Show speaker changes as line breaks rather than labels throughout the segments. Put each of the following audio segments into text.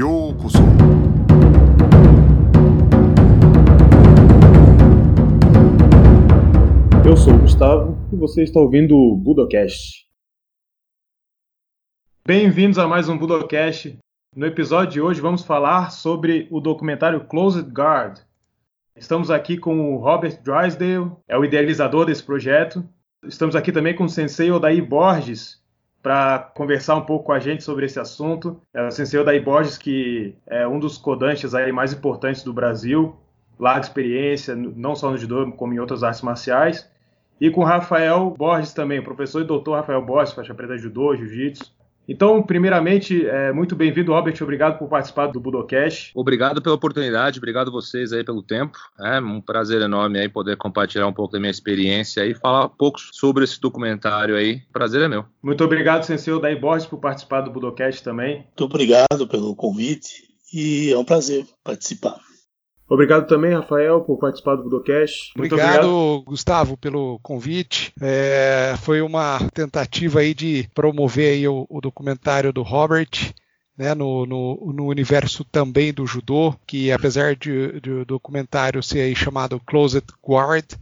Yokoso.
Eu sou o Gustavo e você está ouvindo o Budocast. Bem-vindos a mais um Budocast. No episódio de hoje vamos falar sobre o documentário Closed Guard. Estamos aqui com o Robert Drysdale, é o idealizador desse projeto. Estamos aqui também com o sensei Odair Borges, para conversar um pouco com a gente sobre esse assunto. É o Sensei Odaí Borges, que é um dos codantes aí mais importantes do Brasil, larga experiência, não só no judô, como em outras artes marciais. E com Rafael Borges também, professor e doutor Rafael Borges, faixa preta judô, jiu-jitsu. Então, primeiramente, é, muito bem-vindo, Robert. Obrigado por participar do Budocast.
Obrigado pela oportunidade, obrigado vocês aí pelo tempo. É um prazer enorme aí poder compartilhar um pouco da minha experiência e falar um pouco sobre esse documentário aí. Prazer é meu.
Muito obrigado, Sensei Daí Borges, por participar do Budocast também.
Muito obrigado pelo convite e é um prazer participar.
Obrigado também, Rafael, por participar do Budocast.
Obrigado, obrigado, Gustavo, pelo convite. É, foi uma tentativa aí de promover aí o, o documentário do Robert. Né, no, no, no, universo também do judô, que apesar de, de o documentário ser chamado Closed Guard,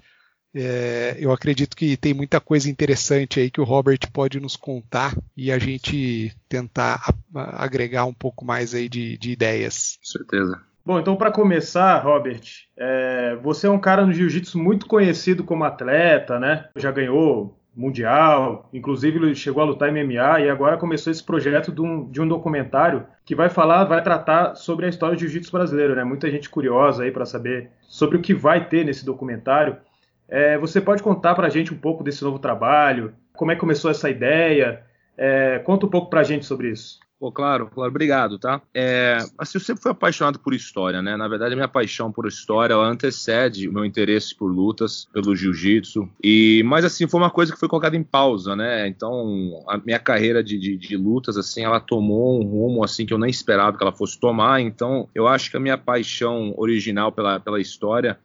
é, eu acredito que tem muita coisa interessante aí que o Robert pode nos contar e a gente tentar agregar um pouco mais aí de, de ideias.
Com certeza.
Bom, então para começar, Robert, é, você é um cara no jiu-jitsu muito conhecido como atleta, né? Já ganhou mundial, inclusive chegou a lutar MMA e agora começou esse projeto de um, de um documentário que vai falar, vai tratar sobre a história do jiu-jitsu brasileiro, né? Muita gente curiosa aí para saber sobre o que vai ter nesse documentário. É, você pode contar para a gente um pouco desse novo trabalho? Como é que começou essa ideia? É, conta um pouco para a gente sobre isso.
Pô, claro, claro, obrigado, tá? É, assim, eu sempre fui apaixonado por história, né? Na verdade, a minha paixão por história antecede o meu interesse por lutas, pelo jiu-jitsu. E, mas assim, foi uma coisa que foi colocada em pausa, né? Então, a minha carreira de, de, de, lutas, assim, ela tomou um rumo assim que eu nem esperava que ela fosse tomar. Então, eu acho que a minha paixão original pela, pela história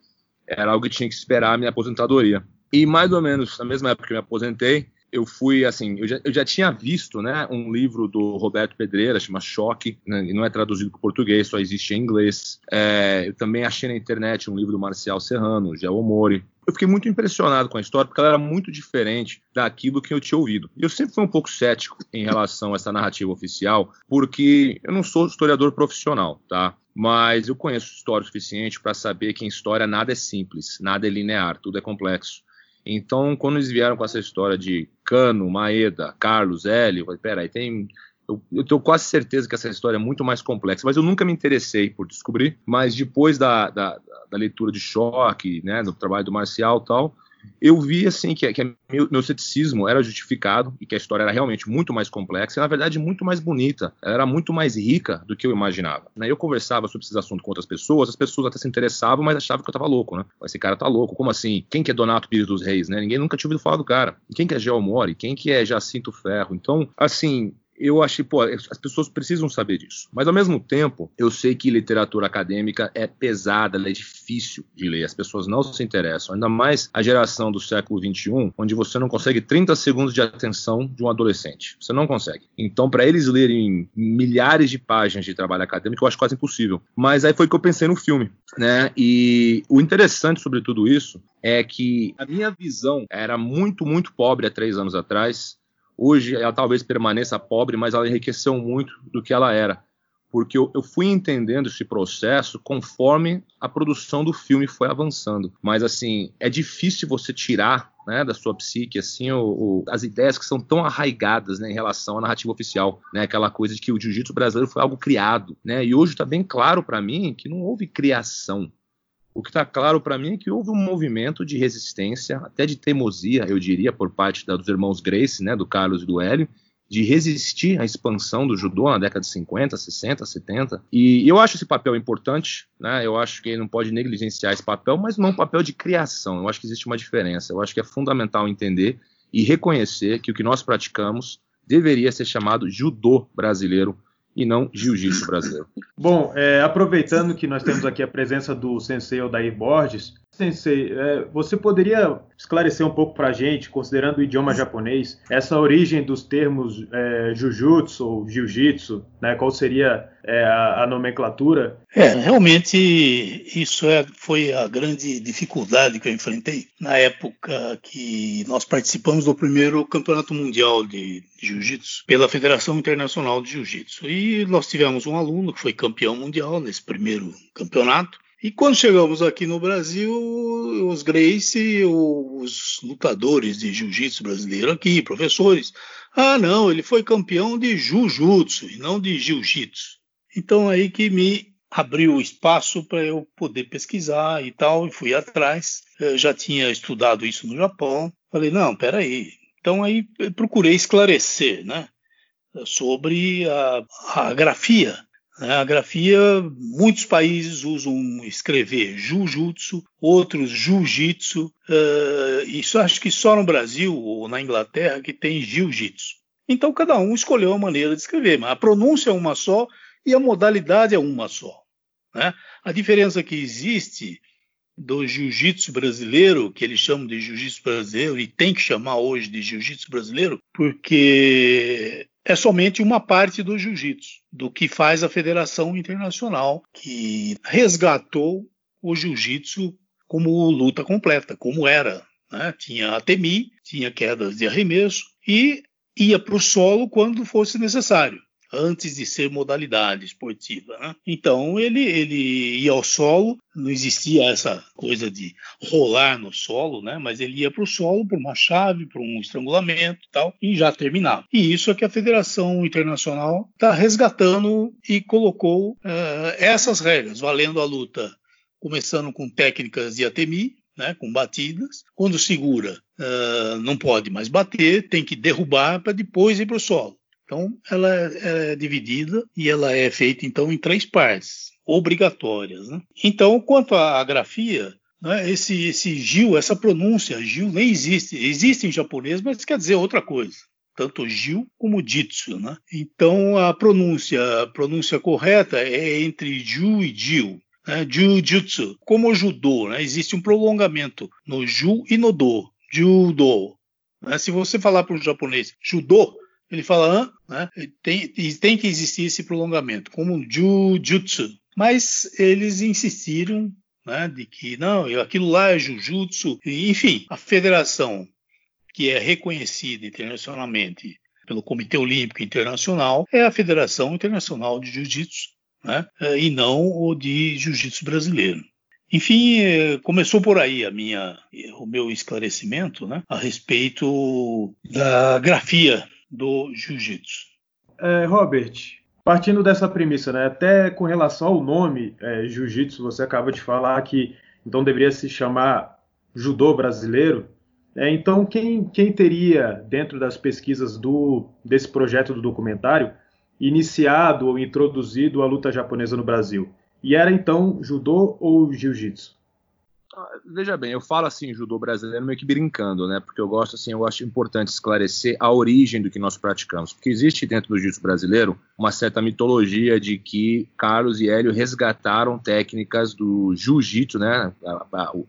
era algo que tinha que esperar a minha aposentadoria. E mais ou menos na mesma época que eu me aposentei, eu fui assim, eu já, eu já, tinha visto, né, um livro do Roberto Pedreira, chama Choque, né, não é traduzido para português, só existe em inglês. É, eu também achei na internet um livro do Marcial Serrano, Gel Omori. Eu fiquei muito impressionado com a história, porque ela era muito diferente daquilo que eu tinha ouvido. E eu sempre fui um pouco cético em relação a essa narrativa oficial, porque eu não sou historiador profissional, tá? Mas eu conheço história o suficiente para saber que em história nada é simples, nada é linear, tudo é complexo. Então, quando eles vieram com essa história de Cano, Maeda, Carlos, Hélio, eu falei, peraí, tem. Eu, eu tenho quase certeza que essa história é muito mais complexa, mas eu nunca me interessei por descobrir. Mas depois da, da, da leitura de choque, né, do trabalho do Marcial e tal, eu vi assim que, que meu, meu, ceticismo era justificado e que a história era realmente muito mais complexa e na verdade muito mais bonita, ela era muito mais rica do que eu imaginava. Né? Eu conversava sobre esses assuntos com outras pessoas, as pessoas até se interessavam, mas achavam que eu tava louco, né? Esse cara tá louco, como assim? Quem que é Donato Pires dos Reis, né? Ninguém nunca tinha ouvido falar do cara. Quem que é Geomori? Quem que é Jacinto Ferro? Então, assim, eu achei, pô, as pessoas precisam saber disso. Mas ao mesmo tempo, eu sei que literatura acadêmica é pesada, ela é difícil de ler, as pessoas não se interessam. Ainda mais a geração do século XXI, onde você não consegue 30 segundos de atenção de um adolescente. Você não consegue. Então, para eles lerem milhares de páginas de trabalho acadêmico, eu acho quase impossível. Mas aí foi que eu pensei no filme, né? E o interessante sobre tudo isso é que a minha visão era muito, muito pobre há três anos atrás Hoje ela talvez permaneça pobre, mas ela enriqueceu muito do que ela era. Porque eu, eu, fui entendendo esse processo conforme a produção do filme foi avançando. Mas, assim, é difícil você tirar né, da sua psique assim, o, o, as ideias que são tão arraigadas né, em relação à narrativa oficial. Né, aquela coisa de que o jiu-jitsu brasileiro foi algo criado. Né, e hoje está bem claro para mim que não houve criação. O que está claro para mim é que houve um movimento de resistência, até de teimosia, eu diria, por parte dos irmãos Grace, né, do Carlos e do Hélio, de resistir à expansão do judô na década de 50, 60, 70. E eu acho esse papel importante, né? Eu acho que ele não pode negligenciar esse papel, mas não é um papel de criação. Eu acho que existe uma diferença. Eu acho que é fundamental entender e reconhecer que o que nós praticamos deveria ser chamado judô brasileiro e não jiu-jitsu brasileiro.
Bom, é, aproveitando que nós temos aqui a presença do sensei Odair Borges, Sensei, é, você poderia esclarecer um pouco para a gente, considerando o idioma japonês, essa origem dos termos é, jujutsu ou jiu-jitsu, né? qual seria é, a, a, nomenclatura?
É, realmente isso é, foi a grande dificuldade que eu enfrentei na época que nós participamos do primeiro campeonato mundial de, jiu-jitsu pela Federação Internacional de Jiu-Jitsu. E nós tivemos um aluno que foi campeão mundial nesse primeiro campeonato. E quando chegamos aqui no Brasil, os Grace, os lutadores de jiu-jitsu brasileiro aqui, professores, ah, não, ele foi campeão de jiu-jitsu e não de jiu-jitsu. Então aí que me abriu espaço para eu poder pesquisar e tal, e fui atrás. Eu já tinha estudado isso no Japão. Falei, não, peraí. Então aí procurei esclarecer, né, sobre a, a grafia? A grafia, muitos países usam escrever jujutsu, outros jiu-jitsu. Uh, isso acho que só no Brasil ou na Inglaterra que tem jiu-jitsu. Então cada um escolheu a maneira de escrever, mas a pronúncia é uma só e a modalidade é uma só. Né? A diferença que existe do jiu-jitsu brasileiro, que eles chamam de jiu-jitsu brasileiro, e tem que chamar hoje de jiu-jitsu brasileiro, porque é somente uma parte do jiu-jitsu, do que faz a Federação Internacional, que resgatou o jiu-jitsu como luta completa, como era. Né? Tinha ATMI, tinha quedas de arremesso e ia para o solo quando fosse necessário antes de ser modalidade esportiva. Né? Então ele, ele ia ao solo, não existia essa coisa de rolar no solo, né? mas ele ia para o solo por uma chave, por um estrangulamento e tal, e já terminava. E isso é que a Federação Internacional está resgatando e colocou uh, essas regras, valendo a luta, começando com técnicas de ATMI, né, com batidas. Quando segura, uh, não pode mais bater, tem que derrubar para depois ir para o solo. Então, ela é, é dividida e ela é feita, então, em três partes obrigatórias. Né? Então, quanto à grafia, né, esse, esse Gil, essa pronúncia, Gil, nem existe. Existe em japonês, mas quer dizer outra coisa. Tanto Gil como Jitsu. Né? Então, a pronúncia, a pronúncia correta é entre Ju e Jiu. Né? Jiu-Jitsu. Como o judô, né? existe um prolongamento no Ju e no Do. Judo. Né? Se você falar para um japonês judô, ele fala, né? tem, tem que existir esse prolongamento, como Jujutsu. Mas eles insistiram né, de que não, aquilo lá é Jujutsu. Enfim, a federação que é reconhecida internacionalmente pelo Comitê Olímpico Internacional é a Federação Internacional de Jiu-Jitsu, né, e não o de Jiu-Jitsu brasileiro. Enfim, eh, começou por aí a minha, o meu esclarecimento né, a respeito da grafia do jiu-jitsu.
É, Robert, partindo dessa premissa, né, até com relação ao nome é, jiu-jitsu, você acaba de falar que então deveria se chamar judô brasileiro. É, então, quem, quem teria, dentro das pesquisas do, desse projeto do documentário, iniciado ou introduzido a luta japonesa no Brasil? E era então judô ou jiu-jitsu?
Veja bem, eu falo assim judô brasileiro meio que brincando, né? Porque eu gosto assim, eu acho importante esclarecer a origem do que nós praticamos, porque existe dentro do jiu-jitsu brasileiro uma certa mitologia de que Carlos e Hélio resgataram técnicas do jiu-jitsu, né?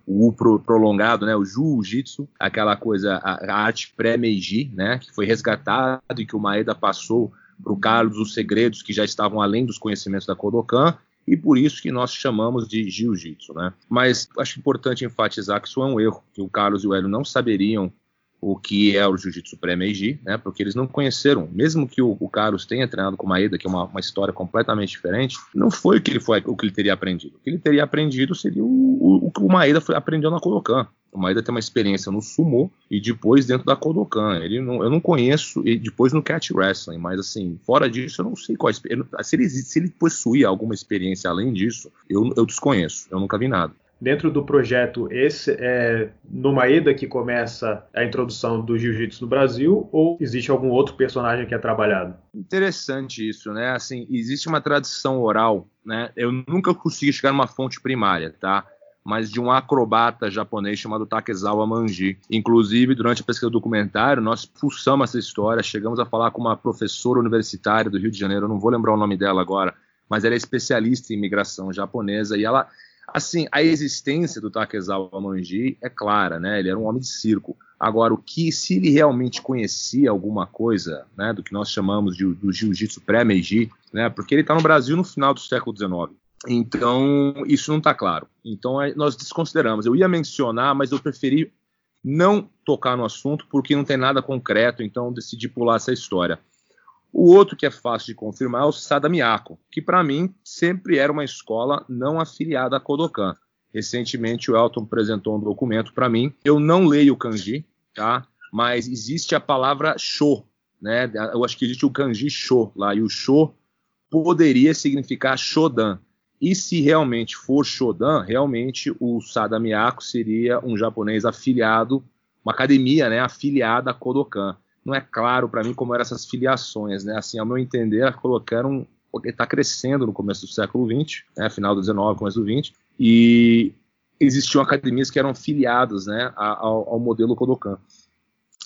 o U prolongado, né? O jiu-jitsu, aquela coisa, a, arte pré-Meiji, né? Que foi resgatado e que o Maeda passou para o Carlos os segredos que já estavam além dos conhecimentos da Kodokan e por isso que nós chamamos de jiu-jitsu, né? Mas acho importante enfatizar que isso é um erro, que o Carlos e o Hélio não saberiam o que é o jiu-jitsu pré-Meiji, né? Porque eles não conheceram, mesmo que o, o Carlos tenha treinado com Maeda, que é uma, uma, história completamente diferente, não foi o que ele foi o que ele teria aprendido. O que ele teria aprendido seria o, o, o que o Maeda foi, aprendeu na Kodokan. O Maeda tem uma experiência no sumo e depois dentro da Kodokan. Ele não, eu não conheço, e depois no Cat Wrestling, mas assim, fora disso, eu não sei qual. Se ele, se ele possui alguma experiência além disso, eu, eu desconheço, eu nunca vi nada
dentro do projeto esse é no Maeda que começa a introdução do jiu-jitsu no Brasil ou existe algum outro personagem que é trabalhado?
Interessante isso, né? Assim, existe uma tradição oral, né? Eu nunca consegui chegar numa fonte primária, tá? mas de um acrobata japonês chamado Takezawa Manji. Inclusive, durante a pesquisa do documentário, nós pulsamos essa história, chegamos a falar com uma professora universitária do Rio de Janeiro, não vou lembrar o nome dela agora, mas ela é especialista em imigração japonesa e ela Assim, a existência do Takezawa Manji é clara, né? Ele era um homem de circo. Agora, o que, se ele realmente conhecia alguma coisa, né, do que nós chamamos de, do jiu-jitsu pré-Meiji, né, porque ele está no Brasil no final do século XIX. Então, isso não está claro. Então, nós desconsideramos. Eu ia mencionar, mas eu preferi não tocar no assunto porque não tem nada concreto, então decidi pular essa história. O outro que é fácil de confirmar é o Sada Miyako, que para mim sempre era uma escola não afiliada a Kodokan. Recentemente o Elton apresentou um documento para mim. Eu não leio o kanji, tá? Mas existe a palavra sho, né? Eu acho que existe o kanji sho lá e o sho poderia significar shodan. E se realmente for shodan, realmente o Sada Miyako seria um japonês afiliado, uma academia, né, afiliada a Kodokan. Não é claro para mim como eram essas filiações, né? Assim, ao meu entender, colocaram está crescendo no começo do século XX, né, final do XIX, começo do XX, e existiam academias que eram filiadas né, ao, ao modelo Kodokan.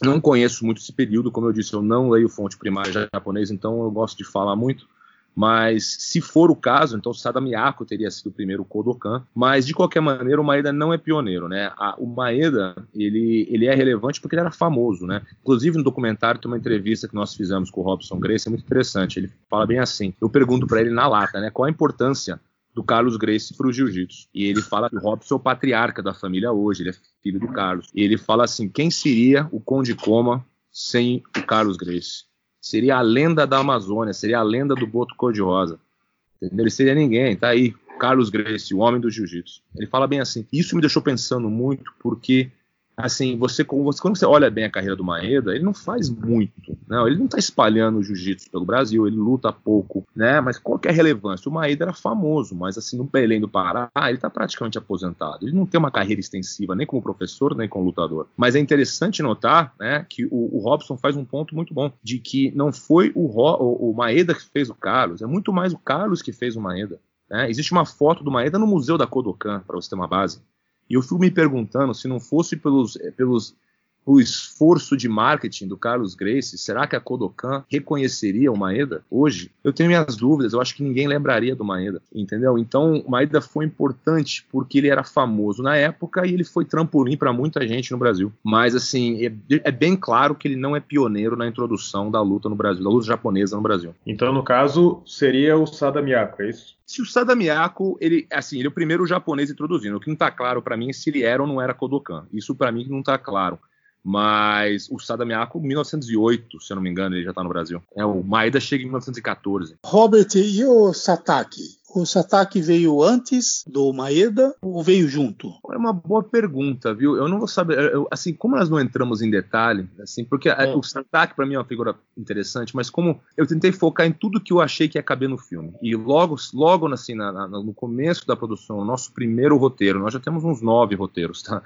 Não conheço muito esse período, como eu disse, eu não leio fonte primária japonesa, então eu gosto de falar muito. Mas se for o caso, então Sada Miyako teria sido o primeiro Kodokan. Mas de qualquer maneira, o Maeda não é pioneiro, né? A, o Maeda ele, ele é relevante porque ele era famoso, né? Inclusive no documentário tem uma entrevista que nós fizemos com o Robson Grace, é muito interessante. Ele fala bem assim. Eu pergunto para ele na lata, né? Qual a importância do Carlos Grace para o jiu-jitsu. E ele fala que o Robson é o patriarca da família hoje, ele é filho do Carlos. E ele fala assim: quem seria o Conde Coma sem o Carlos Grace? Seria a lenda da Amazônia, seria a lenda do Boto Cor-de-Rosa. Ele seria ninguém, tá aí. Carlos Grace, o homem do jiu-jitsu. Ele fala bem assim. Isso me deixou pensando muito, porque assim, você, quando você olha bem a carreira do Maeda, ele não faz muito, não, ele não está espalhando o jiu-jitsu pelo Brasil, ele luta pouco, né, mas qual que é a relevância? O Maeda era famoso, mas assim, no Belém do Pará, ele está praticamente aposentado, ele não tem uma carreira extensiva, nem como professor, nem como lutador, mas é interessante notar, né, que o, o Robson faz um ponto muito bom, de que não foi o, o, o Maeda que fez o Carlos, é muito mais o Carlos que fez o Maeda, né? Existe uma foto do Maeda no Museu da Kodokan, para você ter uma base. E eu fui me perguntando se não fosse pelos, eh, pelos o esforço de marketing do Carlos Grace, será que a Kodokan reconheceria o Maeda hoje? Eu tenho minhas dúvidas, eu acho que ninguém lembraria do Maeda, entendeu? Então, o Maeda foi importante porque ele era famoso na época e ele foi trampolim para muita gente no Brasil. Mas, assim, é, é, bem claro que ele não é pioneiro na introdução da luta no Brasil, da luta japonesa no Brasil.
Então, no caso, seria o Sada Miyako, é isso?
Se o Sada Miyako, ele, assim, ele é o primeiro japonês introduzindo. O que não está claro para mim é se ele era ou não era Kodokan. Isso para mim não está claro. Mas o Sada Miyako, 1908, se eu não me engano, ele já está no Brasil. É, o Maeda chega em 1914.
Robert, e o Sataki? O Sataki veio antes do Maeda ou veio junto?
É uma boa pergunta, viu? Eu não vou saber. Eu, assim, como nós não entramos em detalhe, assim, porque é. o Sataki para mim é uma figura interessante, mas como eu tentei focar em tudo que eu achei que ia caber no filme. E logo, logo assim, na, na, no começo da produção, o nosso primeiro roteiro, nós já temos uns nove roteiros, tá?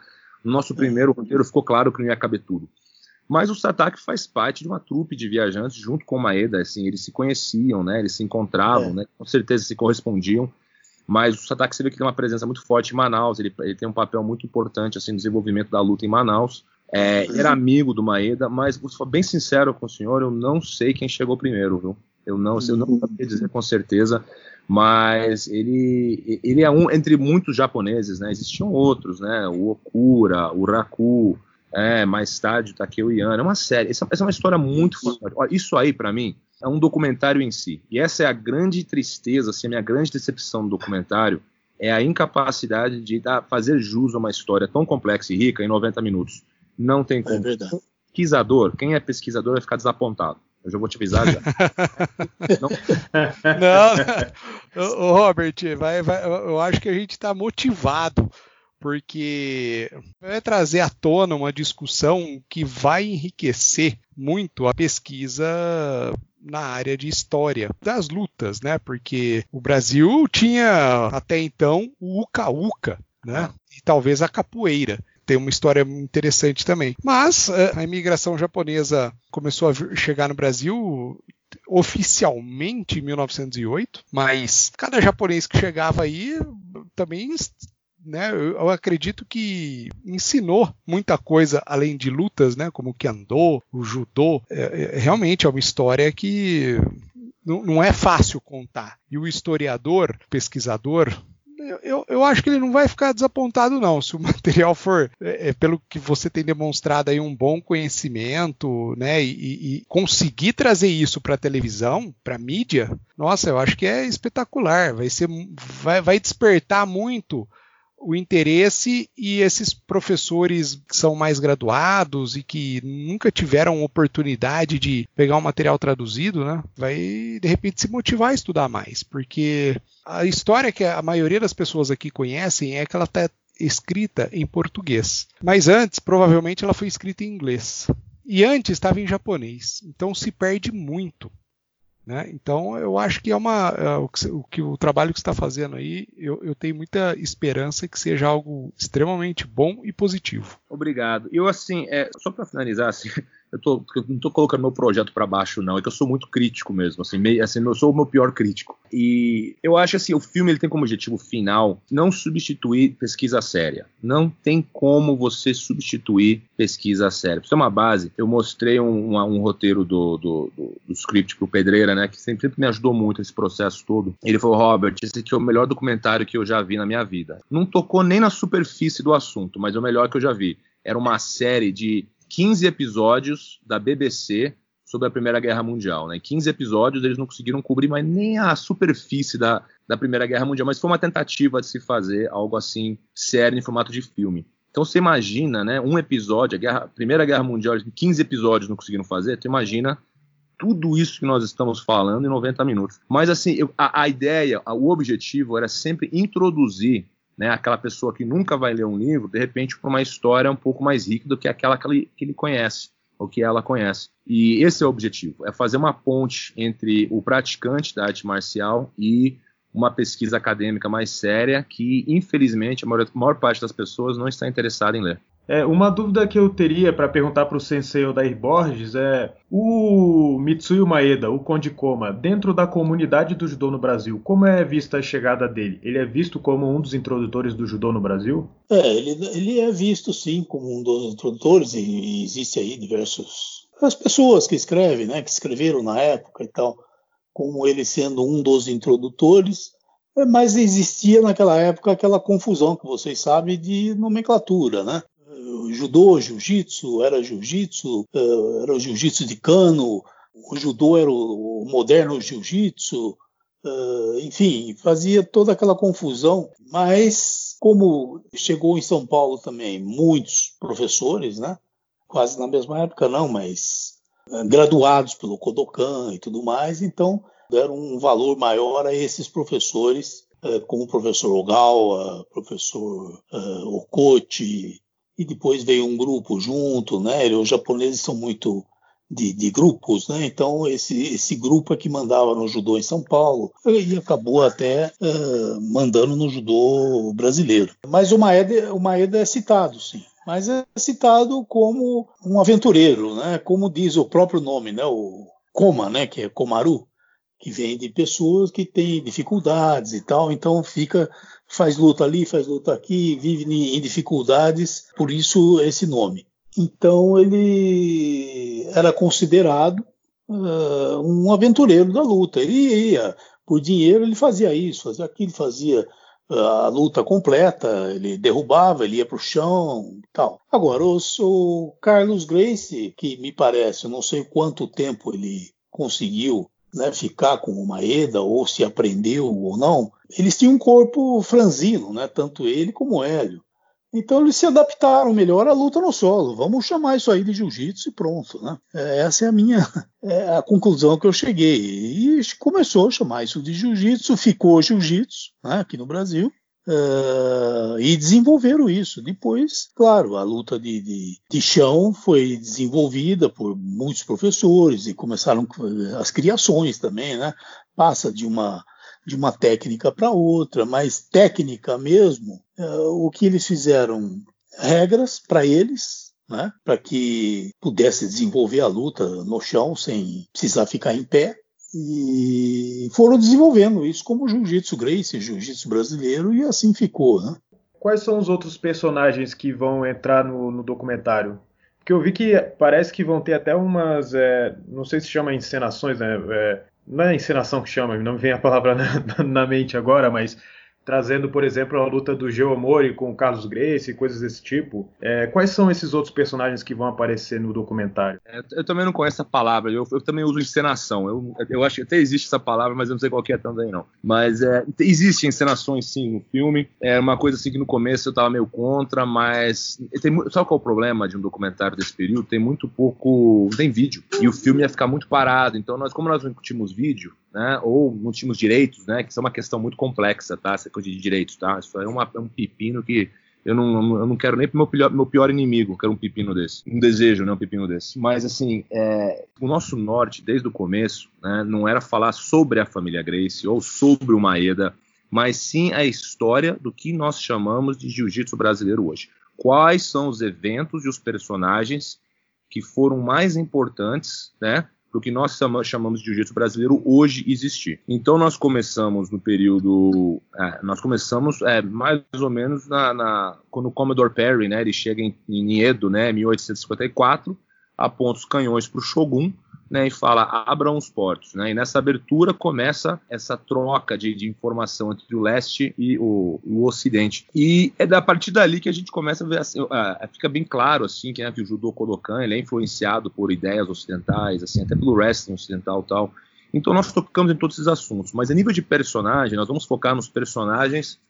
No nosso primeiro roteiro ficou claro que não ia caber tudo. Mas o Sataki faz parte de uma trupe de viajantes junto com o Maeda, assim, eles se conheciam, né? Eles se encontravam, é. né? Com certeza se correspondiam. Mas o Sataki você vê que tem uma presença muito forte em Manaus, ele, ele tem um papel muito importante assim no desenvolvimento da luta em Manaus. É, era amigo do Maeda, mas vou ser bem sincero com o senhor, eu não sei quem chegou primeiro, viu? Eu não, eu não sabia dizer com certeza mas ele, ele é um entre muitos japoneses, né? Existiam outros, né? O Okura, o Raku, é, mais tarde o Takeo Yano. É uma série, essa, essa é uma história muito fantástica. Isso aí, para mim, é um documentário em si. E essa é a grande tristeza, assim, a minha grande decepção do documentário, é a incapacidade de dar, fazer jus a uma história tão complexa e rica em 90 minutos. Não tem como. É pesquisador, quem é pesquisador vai ficar desapontado. Eu já vou te avisar já.
não, não. Robert, vai, vai, eu acho que a gente está motivado porque vai trazer à tona uma discussão que vai enriquecer muito a pesquisa na área de história das lutas, né? Porque o Brasil tinha até então o uca-uca, né? E talvez a capoeira tem uma história interessante também. Mas eh, a imigração japonesa começou a chegar no Brasil oficialmente em 1908, mas cada japonês que chegava aí também né, eu acredito que ensinou muita coisa além de lutas, né, como o kendo, o judô. É, é, realmente é uma história que não, não é fácil contar. E o historiador, pesquisador, Eu, eu, acho que ele não vai ficar desapontado, não. Se o material for, é, é, pelo que você tem demonstrado aí, um bom conhecimento, né? E, e conseguir trazer isso para televisão, para mídia, nossa, eu acho que é espetacular. Vai ser, vai, vai despertar muito o interesse e esses professores que são mais graduados e que nunca tiveram oportunidade de pegar um material traduzido, né, vai de repente se motivar a estudar mais, porque a história que a maioria das pessoas aqui conhecem é que ela está escrita em português, mas antes provavelmente ela foi escrita em inglês. E antes estava em japonês, então se perde muito. Né? Então, eu acho que é uma é, o, que, o, que, o trabalho que está fazendo aí, eu, eu, tenho muita esperança que seja algo extremamente bom e positivo.
Obrigado. Eu assim, é, só para finalizar, assim, eu, tô, eu não estou colocando meu projeto para baixo, não. É que eu sou muito crítico mesmo. Assim, meio, assim, eu sou o meu pior crítico. E eu acho assim, o filme ele tem como objetivo final não substituir pesquisa séria. Não tem como você substituir pesquisa séria. Pra ter uma base, eu mostrei um, um, roteiro do, do, do, do script pro Pedreira, né? Que sempre, sempre me ajudou muito nesse processo todo. Ele falou, Robert, esse aqui é o melhor documentário que eu já vi na minha vida. Não tocou nem na superfície do assunto, mas é o melhor que eu já vi. Era uma série de 15 episódios da BBC sobre a Primeira Guerra Mundial. Né? 15 episódios, eles não conseguiram cobrir mais nem a superfície da, da Primeira Guerra Mundial, mas foi uma tentativa de se fazer algo assim sério em formato de filme. Então você imagina, né, um episódio, a guerra, Primeira Guerra Mundial, 15 episódios não conseguiram fazer, tu imagina tudo isso que nós estamos falando em 90 minutos. Mas assim, eu, a, a, ideia, a, o objetivo era sempre introduzir né, aquela pessoa que nunca vai ler um livro, de repente, para uma história um pouco mais rica do que aquela que ele, que ele conhece, ou que ela conhece. E esse é o objetivo, é fazer uma ponte entre o praticante da arte marcial e uma pesquisa acadêmica mais séria que, infelizmente, a maior, a maior parte das pessoas não está interessada em ler.
É, uma dúvida que eu teria para perguntar para o sensei Odair Borges é: o Mitsuyo Maeda, o Conde Koma, dentro da comunidade do judô no Brasil, como é vista a chegada dele? Ele é visto como um dos introdutores do judô no Brasil?
É, ele, ele é visto sim como um dos introdutores e, e existe aí diversos as pessoas que escrevem, né, que escreveram na época e tal, como ele sendo um dos introdutores. Mas existia naquela época aquela confusão que vocês sabem de nomenclatura, né? Judô, jiu-jitsu, era jiu-jitsu, uh, era o jiu-jitsu de cano, o judô era o, moderno jiu-jitsu, uh, enfim, fazia toda aquela confusão, mas como chegou em São Paulo também muitos professores, né? Quase na mesma época não, mas uh, graduados pelo Kodokan e tudo mais, então deram um valor maior a esses professores, como o professor Ogawa, professor Okoti, e depois veio um grupo junto, né? Os japoneses são muito de, de, grupos, né? Então esse, esse grupo é que mandava no judô em São Paulo e acabou até uh, mandando no judô brasileiro. Mas o Maeda, o Maeda é citado, sim. Mas é citado como um aventureiro, né? Como diz o próprio nome, né? O Koma, né? Que é Komaru, que vem de pessoas que têm dificuldades e tal. Então fica faz luta ali, faz luta aqui, vive em dificuldades, por isso esse nome. Então ele era considerado uh, um aventureiro da luta. Ele ia por dinheiro, ele fazia isso, fazia aquilo, fazia uh, a luta completa, ele derrubava, ele ia para o chão, tal. Agora o Carlos Grace, que me parece, eu não sei quanto tempo ele conseguiu né, ficar com o Maeda, ou se aprendeu ou não, eles tinham um corpo franzino, né, tanto ele como o Hélio. Então eles se adaptaram melhor à luta no solo. Vamos chamar isso aí de jiu-jitsu e pronto. Né? É, essa é a minha é a conclusão que eu cheguei. E começou a chamar isso de jiu-jitsu, ficou jiu-jitsu né, aqui no Brasil. Uh, e desenvolveram isso. Depois, claro, a luta de, de, de, chão foi desenvolvida por muitos professores e começaram as criações também, né? Passa de uma de uma técnica para outra, mas técnica mesmo, uh, o que eles fizeram regras para eles, né? Para que pudesse desenvolver a luta no chão sem precisar ficar em pé e foram desenvolvendo isso como jiu-jitsu Gracie, jiu-jitsu brasileiro, e assim ficou. Né?
Quais são os outros personagens que vão entrar no, no documentário? Porque eu vi que parece que vão ter até umas. É, não sei se chama encenações, né? É, não é encenação que chama, não me vem a palavra na, na mente agora, mas trazendo, por exemplo, a luta do Geomori com o Carlos Grace e coisas desse tipo. É, quais são esses outros personagens que vão aparecer no documentário?
É, eu também não conheço a palavra, eu, eu também uso encenação. Eu, eu, acho que até existe essa palavra, mas eu não sei qual que é também não. Mas é, existem encenações sim no filme. É uma coisa assim que no começo eu tava meio contra, mas tem, sabe qual é o problema de um documentário desse período? Tem muito pouco, tem vídeo. E o filme ia ficar muito parado. Então nós, como nós não discutimos vídeo, né, ou tínhamos direitos, né, que isso é uma questão muito complexa, tá? Essa coisa de direitos, tá? Isso é, uma, é um pepino que eu não, eu não quero nem pro meu pior, meu pior inimigo, quero um pepino desse. Um desejo, né, um pepino desse. Mas, assim, é, o nosso norte, desde o começo, né, não era falar sobre a família Grace ou sobre o Maeda, mas sim a história do que nós chamamos de jiu-jitsu brasileiro hoje. Quais são os eventos e os personagens que foram mais importantes, né, do que nós chamamos de jiu-jitsu brasileiro hoje existir. Então nós começamos no período, é, nós começamos é, mais ou menos na, na, quando o Commodore Perry, né, ele chega em, em Edo, né, 1854, aponta os canhões para o Shogun, né, e fala abram os portos, né, e nessa abertura começa essa troca de, de informação entre o leste e o, o, ocidente e é da partir dali que a gente começa a ver assim, uh, fica bem claro assim que, né, que o judô Kodokan ele é influenciado por ideias ocidentais, assim até pelo wrestling ocidental tal. Então nós tocamos em todos esses assuntos, mas a nível de personagem nós vamos focar nos personagens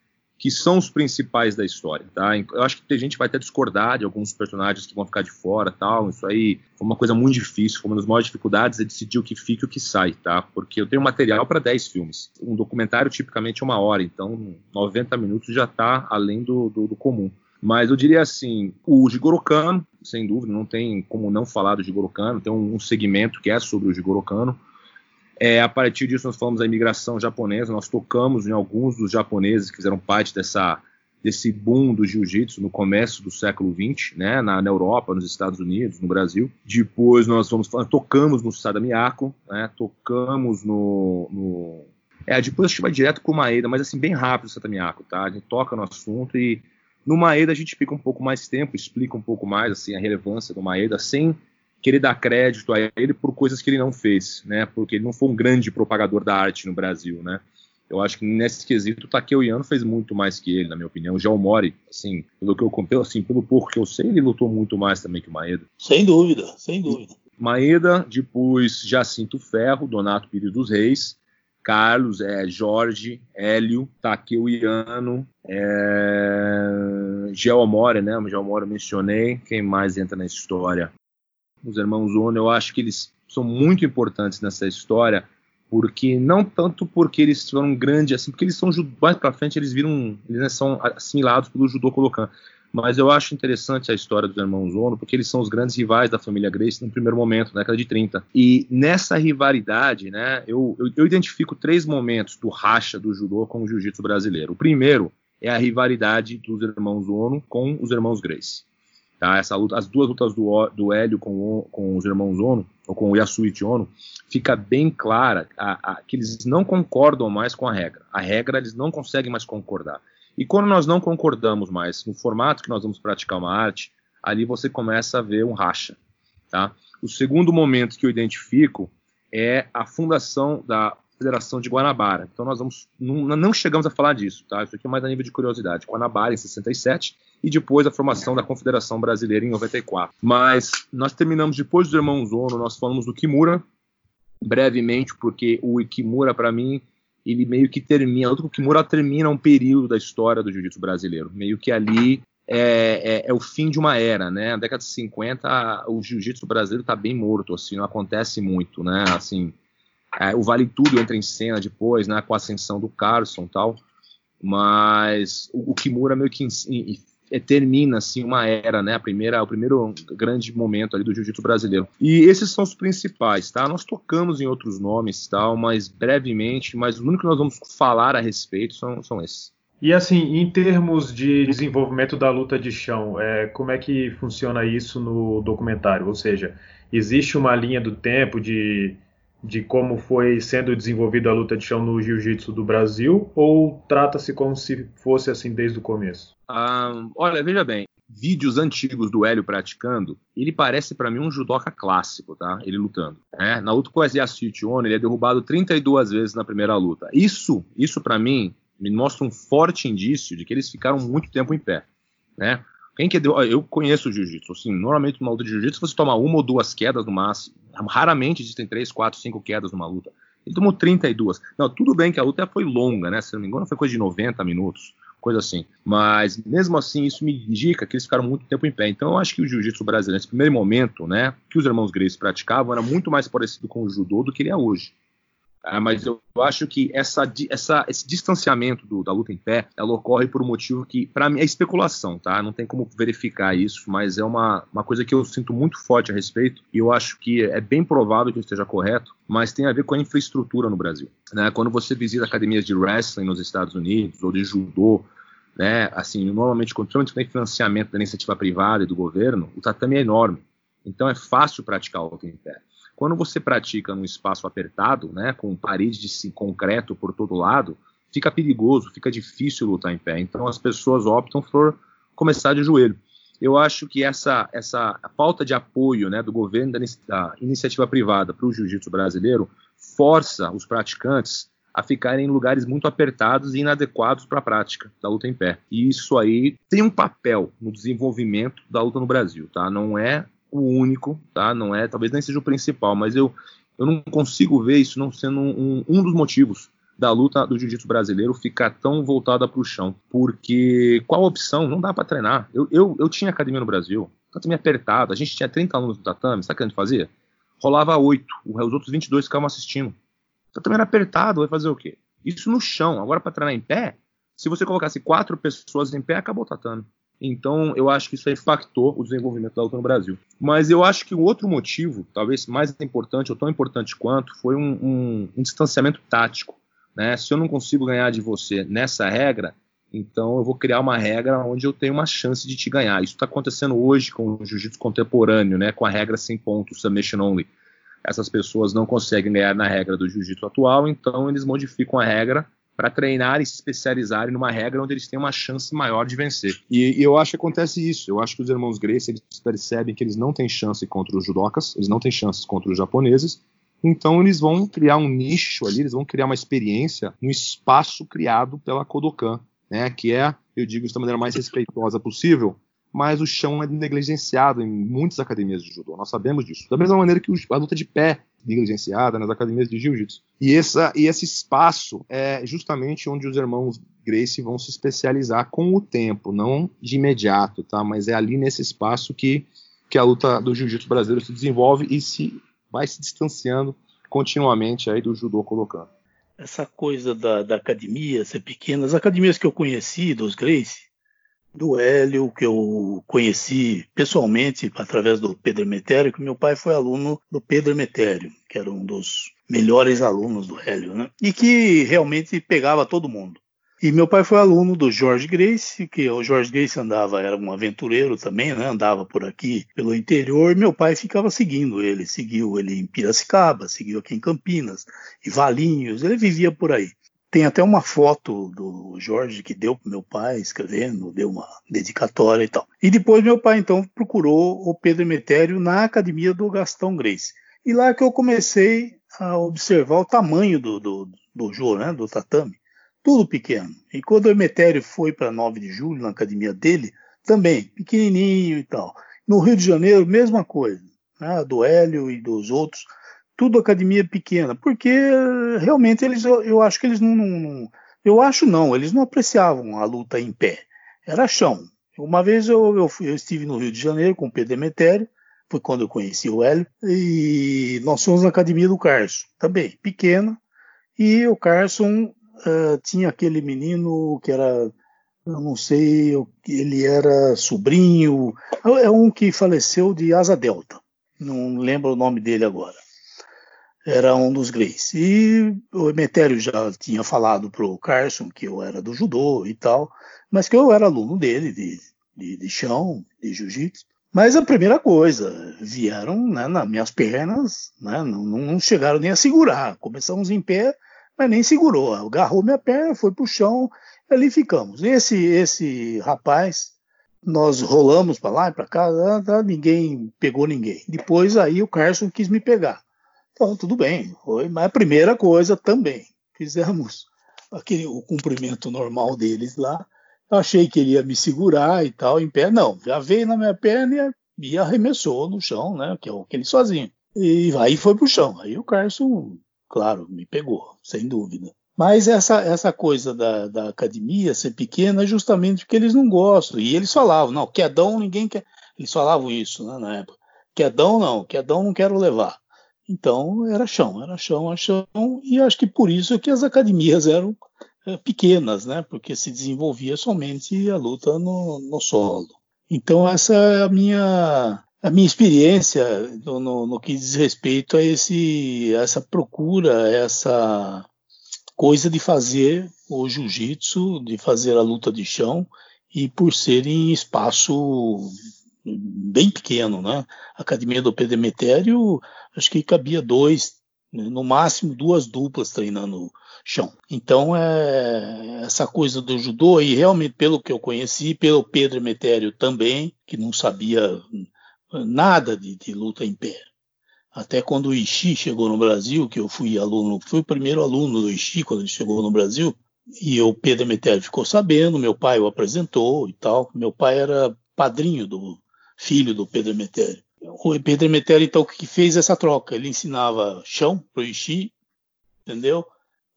que são os principais da história, tá? Eu acho que a gente vai até discordar de alguns personagens que vão ficar de fora, tal. Isso aí foi uma coisa muito difícil, foi uma das maiores dificuldades é decidir o que fica e o que sai, tá? Porque eu tenho material para 10 filmes. Um documentário tipicamente é uma hora, então 90 minutos já está além do, do, do comum. Mas eu diria assim, o Jigoro Kano, sem dúvida, não tem como não falar do Jigoro Kano, tem um, um segmento que é sobre o Jigoro Kano. É, a partir disso, nós falamos da imigração japonesa, nós tocamos em alguns dos japoneses que fizeram parte dessa, desse boom do jiu-jitsu no começo do século XX, né, na, na, Europa, nos Estados Unidos, no Brasil. Depois nós vamos tocamos no Sada Miyako, né, tocamos no, no, É, depois a gente vai direto com o Maeda, mas assim, bem rápido o Sada Miyako, tá? A gente toca no assunto e no Maeda a gente fica um pouco mais tempo, explica um pouco mais assim, a relevância do Maeda, sem querer dar crédito a ele por coisas que ele não fez, né? Porque ele não foi um grande propagador da arte no Brasil, né? Eu acho que nesse quesito o Takeo Yano fez muito mais que ele, na minha opinião. O João Mori, assim, pelo que eu pelo, assim, pelo pouco que eu sei, ele lutou muito mais também que o Maeda.
Sem dúvida, sem dúvida.
Maeda, depois Jacinto Ferro, Donato Pires dos Reis, Carlos, é, Jorge, Hélio, Takeo Iano, é, Geomora, né? O Geomora mencionei. Quem mais entra na história? Os irmãos Ono, eu acho que eles são muito importantes nessa história, porque não tanto porque eles foram grandes assim, porque eles são mais para frente eles viram, eles né, são assimilados pelo judô Kolokan. Mas eu acho interessante a história dos irmãos Ono, porque eles são os grandes rivais da família Grace no primeiro momento, na década de 30. E nessa rivalidade, né, eu, eu, eu identifico três momentos do racha do judô com o jiu-jitsu brasileiro. O primeiro é a rivalidade dos irmãos Ono com os irmãos Grace. Tá? Essa luta, as duas lutas do, do Hélio com, com os irmãos Ono, ou com o Yasuichi Ono, fica bem clara a, a, que eles não concordam mais com a regra. A regra eles não conseguem mais concordar. E quando nós não concordamos mais no formato que nós vamos praticar uma arte, ali você começa a ver um racha. Tá? O segundo momento que eu identifico é a fundação da Federação de Guanabara. Então nós vamos não, não, chegamos a falar disso, tá? Isso aqui é mais a nível de curiosidade. Guanabara em 67 e depois a formação da Confederação Brasileira em 94. Mas nós terminamos depois dos irmãos Ono, nós falamos do Kimura brevemente, porque o Kimura para mim ele meio que termina, o Kimura termina um período da história do jiu-jitsu brasileiro, meio que ali é, é, é, o fim de uma era, né? Na década de 50, o jiu-jitsu brasileiro está bem morto, assim, não acontece muito, né? Assim, é, o Vale Tudo entra em cena depois, né, com a ascensão do Carlson tal. Mas o, Kimura meio que termina assim uma era, né? A primeira, o primeiro grande momento ali do jiu-jitsu brasileiro. E esses são os principais, tá? Nós tocamos em outros nomes, tal, mas brevemente, mas o único que nós vamos falar a respeito são, são esses.
E assim, em termos de desenvolvimento da luta de chão, é, como é que funciona isso no documentário? Ou seja, existe uma linha do tempo de de como foi sendo desenvolvida a luta de chão no jiu-jitsu do Brasil ou trata-se como se fosse assim desde o começo?
Ah, olha, veja bem, vídeos antigos do Hélio praticando, ele parece para mim um judoca clássico, tá? Ele lutando. É, na luta com o Yasuichi Ono, ele é derrubado 32 vezes na primeira luta. Isso, isso para mim me mostra um forte indício de que eles ficaram muito tempo em pé, né? Quem que deu, eu conheço o jiu-jitsu, assim, normalmente numa luta de jiu-jitsu você toma uma ou duas quedas no máximo, raramente existem três, quatro, cinco quedas numa luta. Ele tomou 32. Não, tudo bem que a luta foi longa, né? Se não me engano, foi coisa de 90 minutos, coisa assim. Mas mesmo assim, isso me indica que eles ficaram muito tempo em pé. Então eu acho que o jiu-jitsu brasileiro, nesse primeiro momento, né, que os irmãos Grace praticavam, era muito mais parecido com o judô do que ele é hoje. Ah, mas eu acho que essa, essa, esse distanciamento do, da luta em pé, ela ocorre por um motivo que, para mim, é especulação, tá? Não tem como verificar isso, mas é uma, uma coisa que eu sinto muito forte a respeito e eu acho que é bem provável que esteja correto, mas tem a ver com a infraestrutura no Brasil. Né? Quando você visita academias de wrestling nos Estados Unidos ou de judô, né? Assim, normalmente, quando tem financiamento da iniciativa privada e do governo, o tatame é enorme. Então é fácil praticar o luta em pé. Quando você pratica num espaço apertado, né, com paredes de concreto por todo lado, fica perigoso, fica difícil lutar em pé. Então as pessoas optam por começar de joelho. Eu acho que essa, essa falta de apoio né, do governo da, da iniciativa privada para o jiu-jitsu brasileiro força os praticantes a ficarem em lugares muito apertados e inadequados para a prática da luta em pé. E isso aí tem um papel no desenvolvimento da luta no Brasil, tá? Não é o único, tá? Não é, talvez nem seja o principal, mas eu, eu não consigo ver isso não sendo um, um dos motivos da luta do jiu-jitsu brasileiro ficar tão voltada para o chão. Porque qual opção? Não dá para treinar. Eu, eu, eu tinha academia no Brasil, tatame apertado, a gente tinha 30 alunos no tatame, sabe o que a gente fazia? Rolava 8, os outros 22 ficavam assistindo. Tatame era apertado, vai fazer o quê? Isso no chão. Agora, para treinar em pé, se você colocasse quatro pessoas em pé, acabou o tatame. Então, eu acho que isso impactou o desenvolvimento da luta no Brasil. Mas eu acho que o outro motivo, talvez mais importante ou tão importante quanto, foi um, um, um distanciamento tático. Né? Se eu não consigo ganhar de você nessa regra, então eu vou criar uma regra onde eu tenho uma chance de te ganhar. Isso está acontecendo hoje com o jiu-jitsu contemporâneo, né? com a regra sem pontos, submission only. Essas pessoas não conseguem ganhar na regra do jiu-jitsu atual, então eles modificam a regra para treinar e se especializarem numa regra onde eles têm uma chance maior de vencer. E, e, eu acho que acontece isso. Eu acho que os irmãos Gracie eles percebem que eles não têm chance contra os judocas, eles não têm chances contra os japoneses. Então eles vão criar um nicho ali, eles vão criar uma experiência, um espaço criado pela Kodokan, né, que é, eu digo isso da maneira mais respeitosa possível, mas o chão é negligenciado em muitas academias de judô. Nós sabemos disso. Da mesma maneira que a luta de pé negligenciada nas academias de jiu-jitsu. E, essa, e esse espaço é justamente onde os irmãos Gracie vão se especializar com o tempo, não de imediato, tá? Mas é ali nesse espaço que, que a luta do jiu-jitsu brasileiro se desenvolve e se vai se distanciando continuamente aí do judô colocando.
Essa coisa da, da academia ser pequena, as academias que eu conheci dos Gracie, do Hélio, que eu conheci pessoalmente através do Pedro Emetério, que meu pai foi aluno do Pedro Emetério, que era um dos melhores alunos do Hélio, né? E que realmente pegava todo mundo. E meu pai foi aluno do George Grace, que o George Grace andava, era um aventureiro também, né? andava por aqui pelo interior, e meu pai ficava seguindo ele, seguiu ele em Piracicaba, seguiu aqui em Campinas, e Valinhos, ele vivia por aí. Tem até uma foto do Jorge que deu para meu pai escrevendo, deu uma dedicatória e tal. E depois meu pai então procurou o Pedro Emetério na academia do Gastão Grace. E lá que eu comecei a observar o tamanho do, do, do Jô, né, do tatame. Tudo pequeno. E quando o Emetério foi para 9 de julho, na academia dele, também, pequenininho e tal. No Rio de Janeiro, mesma coisa. Né, do Hélio e dos outros tudo academia pequena, porque realmente eles, eu, eu acho que eles não, não, eu acho não, eles não apreciavam a luta em pé, era chão. Uma vez eu, eu, fui, eu estive no Rio de Janeiro com o Pedro Demetério, foi quando eu conheci o Hélio, e nós fomos na academia do Carson, também pequena, e o Carson uh, tinha aquele menino que era eu não sei, ele era sobrinho, é um que faleceu de asa delta, não lembro o nome dele agora era um dos Greys. E o Emetério já tinha falado pro Carson que eu era do judô e tal, mas que eu era aluno dele de, de, de chão, de jiu-jitsu. Mas a primeira coisa, vieram né, nas minhas pernas, né, não, não, chegaram nem a segurar. Começamos em pé, mas nem segurou. Agarrou minha perna, foi pro chão, ali ficamos. Esse, esse rapaz, nós rolamos para lá e para cá, ninguém pegou ninguém. Depois aí o Carson quis me pegar. Então, tudo bem. Foi, mas a primeira coisa também. Fizemos aquele, o cumprimento normal deles lá. Eu achei que ele ia me segurar e tal, em pé. Não, já veio na minha perna e, arremessou no chão, né? Que é o que ele sozinho. E aí foi pro chão. Aí o Carson, claro, me pegou, sem dúvida. Mas essa, essa coisa da, da academia ser pequena é justamente porque eles não gostam. E eles falavam, não, quedão ninguém quer. Eles falavam isso né, na época. Quedão não, quedão não quero levar. Então era chão, era chão, era chão. E acho que por isso que as academias eram é, pequenas, né? Porque se desenvolvia somente a luta no, no solo. Então essa é a minha a minha experiência no, no, no, que diz respeito a esse, essa procura, essa coisa de fazer o jiu-jitsu, de fazer a luta de chão, e por ser em espaço bem pequeno, né? A academia do Pedro Demetério, acho que cabia dois, no máximo duas duplas treinando chão. Então, é, essa coisa do judô, e realmente pelo que eu conheci, pelo Pedro Demetério também, que não sabia nada de, de luta em pé. Até quando o Ishii chegou no Brasil, que eu fui aluno, fui o primeiro aluno do Ishii quando ele chegou no Brasil, e o Pedro Emetério ficou sabendo, meu pai o apresentou e tal. Meu pai era padrinho do filho do Pedro Emetério. O Pedro Emetério, então, que fez essa troca? Ele ensinava chão para o Ishii, entendeu?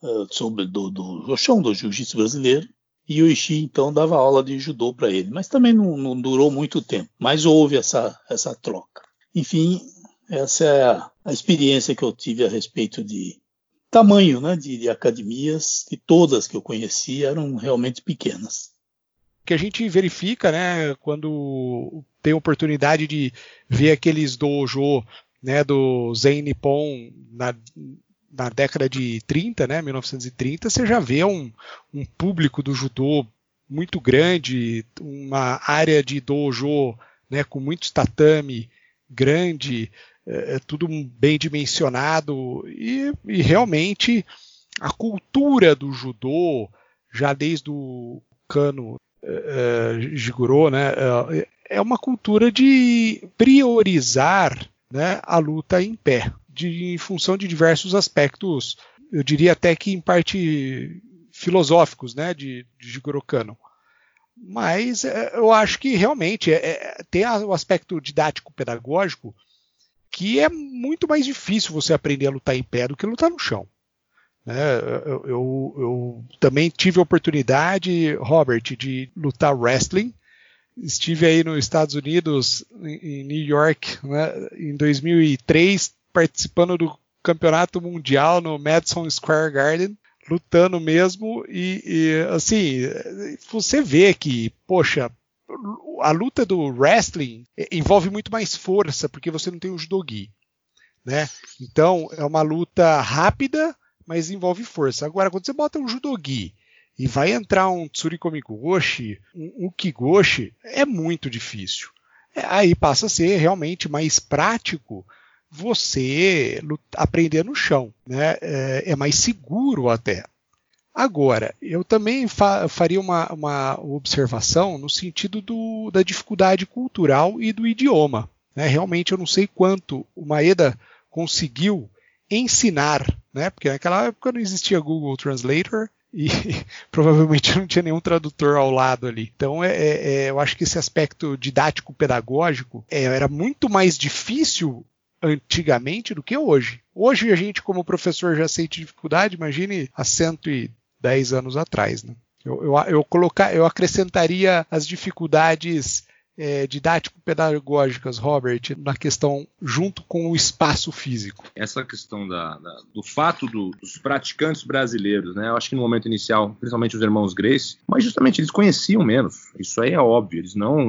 Uh, sobre do, do, do chão do jiu-jitsu brasileiro. E o Ishii, então, dava aula de judô para ele. Mas também não, não durou muito tempo. Mas houve essa, essa troca. Enfim, essa é a, a experiência que eu tive a respeito de tamanho né, de, de academias, e todas que eu conheci eram realmente pequenas
que a gente verifica, né, quando tem oportunidade de ver aqueles dojo, né, do Zen Nippon na, na década de 30, né, 1930, você já vê um, um público do judô muito grande, uma área de dojo, né, com muitos tatame grande, é, é, tudo bem dimensionado e, e, realmente a cultura do judô já desde o Kano é, Jigoro, né, é, é uma cultura de priorizar né, a luta em pé, de, em função de diversos aspectos, eu diria até que em parte filosóficos, né, de, de Jigoro Kano. Mas eu acho que realmente é, tem o aspecto didático-pedagógico que é muito mais difícil você aprender a lutar em pé do que lutar no chão. Né? Eu, eu, eu, também tive a oportunidade, Robert, de lutar wrestling. Estive aí nos Estados Unidos, em New York, né, em 2003, participando do campeonato mundial no Madison Square Garden, lutando mesmo. E, e assim, você vê que, poxa, a luta do wrestling envolve muito mais força, porque você não tem o judogi. Né? Então, é uma luta rápida, mas envolve força. Agora, quando você bota um judogi e vai entrar um tsurikomi-goshi, um ukigoshi, é muito difícil. É, aí passa a ser realmente mais prático você aprender no chão. Né? É, é mais seguro até. Agora, eu também fa faria uma, uma, observação no sentido do, da dificuldade cultural e do idioma. Né? Realmente eu não sei quanto o Maeda conseguiu ensinar, né? porque naquela época não existia Google Translator e provavelmente não tinha nenhum tradutor ao lado ali. Então, é, é, é eu acho que esse aspecto didático-pedagógico é, era muito mais difícil antigamente do que hoje. Hoje a gente, como professor, já sente dificuldade, imagine há cento e 10 anos atrás. Né? Eu, eu, eu, colocar, eu acrescentaria as dificuldades é, didático-pedagógicas, Robert, na questão junto com o espaço físico.
Essa questão da, da, do fato do, dos praticantes brasileiros, né? Eu acho que no momento inicial, principalmente os irmãos Grace, mas justamente eles conheciam menos. Isso aí é óbvio. Eles não,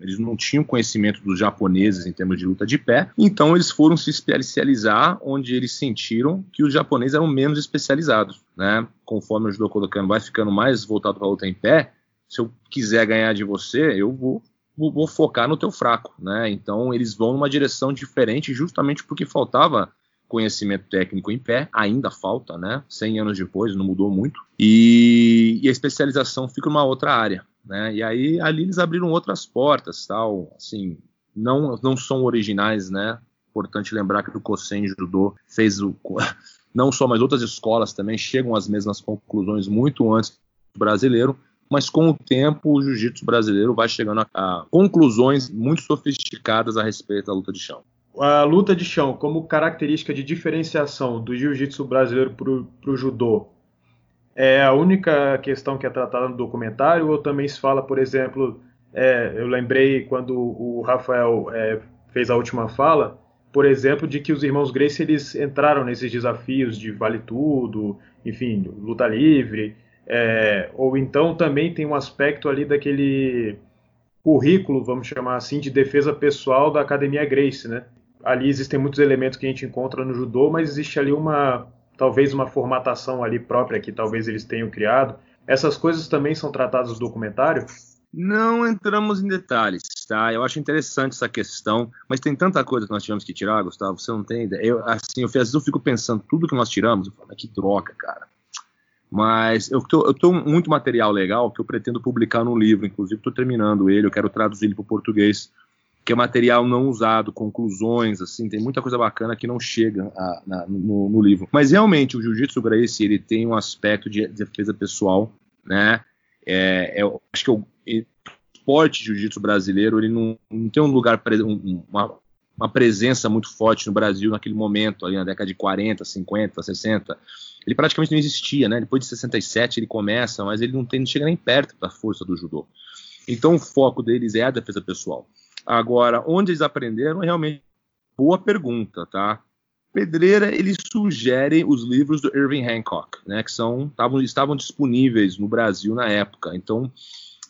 eles não tinham conhecimento dos japoneses em termos de luta de pé. Então eles foram se especializar onde eles sentiram que os japoneses eram menos especializados, né? Conforme o judô colocando vai ficando mais voltado para a luta em pé, se eu quiser ganhar de você, eu vou vou focar no teu fraco, né? Então eles vão numa direção diferente justamente porque faltava conhecimento técnico em pé, ainda falta, né? 100 anos depois, não mudou muito. E, e, a especialização fica numa outra área, né? E aí ali eles abriram outras portas, tal, assim, não não são originais, né? Importante lembrar que o Kosen Judô fez o não só, mas outras escolas também chegam às mesmas conclusões muito antes do brasileiro, mas com o tempo o jiu-jitsu brasileiro vai chegando a, a, conclusões muito sofisticadas a respeito da luta de chão.
A luta de chão, como característica de diferenciação do jiu-jitsu brasileiro para o judô, é a única questão que é tratada no documentário ou também se fala, por exemplo, é, eu lembrei quando o Rafael é, fez a última fala, por exemplo, de que os irmãos Grace eles entraram nesses desafios de vale tudo, enfim, luta livre, é, ou então também tem um aspecto ali daquele currículo, vamos chamar assim, de defesa pessoal da Academia Grace, né? Ali existem muitos elementos que a gente encontra no judô, mas existe ali uma talvez uma formatação ali própria que talvez eles tenham criado. Essas coisas também são tratadas no documentário?
Não entramos em detalhes, tá? Eu acho interessante essa questão, mas tem tanta coisa que nós tivemos que tirar, Gustavo, você não tem ideia. Eu, assim, eu, às vezes eu fico pensando, tudo que nós tiramos, eu falo, que troca, cara. Mas eu tenho muito material legal que eu pretendo publicar num livro, inclusive estou terminando ele, eu quero traduzir ele para o português, que é material não usado, conclusões, assim, tem muita coisa bacana que não chega a, na, no, no, livro. Mas realmente o Jiu-Jitsu Gracie, ele tem um aspecto de defesa pessoal, né? É, é, acho que o esporte jiu-jitsu brasileiro ele não, não, tem um lugar, uma, uma, presença muito forte no Brasil naquele momento, ali na década de 40, 50, 60. Ele praticamente não existia, né? Depois de 67 ele começa, mas ele não, tem, não chega nem perto da força do judô. Então o foco deles é a defesa pessoal. Agora, onde eles aprenderam é realmente boa pergunta, tá? Pedreira, eles sugerem os livros do Irving Hancock, né, que são tavam, estavam disponíveis no Brasil na época. Então,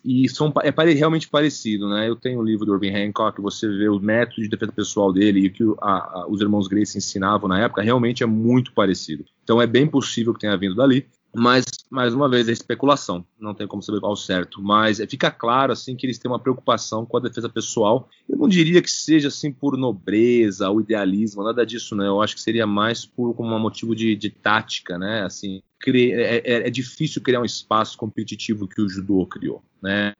e são, é pare, realmente parecido, né? Eu tenho o livro do Irving Hancock, você vê o método de defesa pessoal dele e o que a, a, os irmãos Grace ensinavam na época, realmente é muito parecido. Então é bem possível que tenha vindo dali. Mas, mais uma vez, é especulação, não tem como saber qual certo. Mas é, fica claro assim que eles têm uma preocupação com a defesa pessoal. Eu não diria que seja assim por nobreza ou idealismo, nada disso, né? Eu acho que seria mais por como um motivo de, de tática, né? Assim, é, é, é, difícil criar um espaço competitivo que o judô criou, né?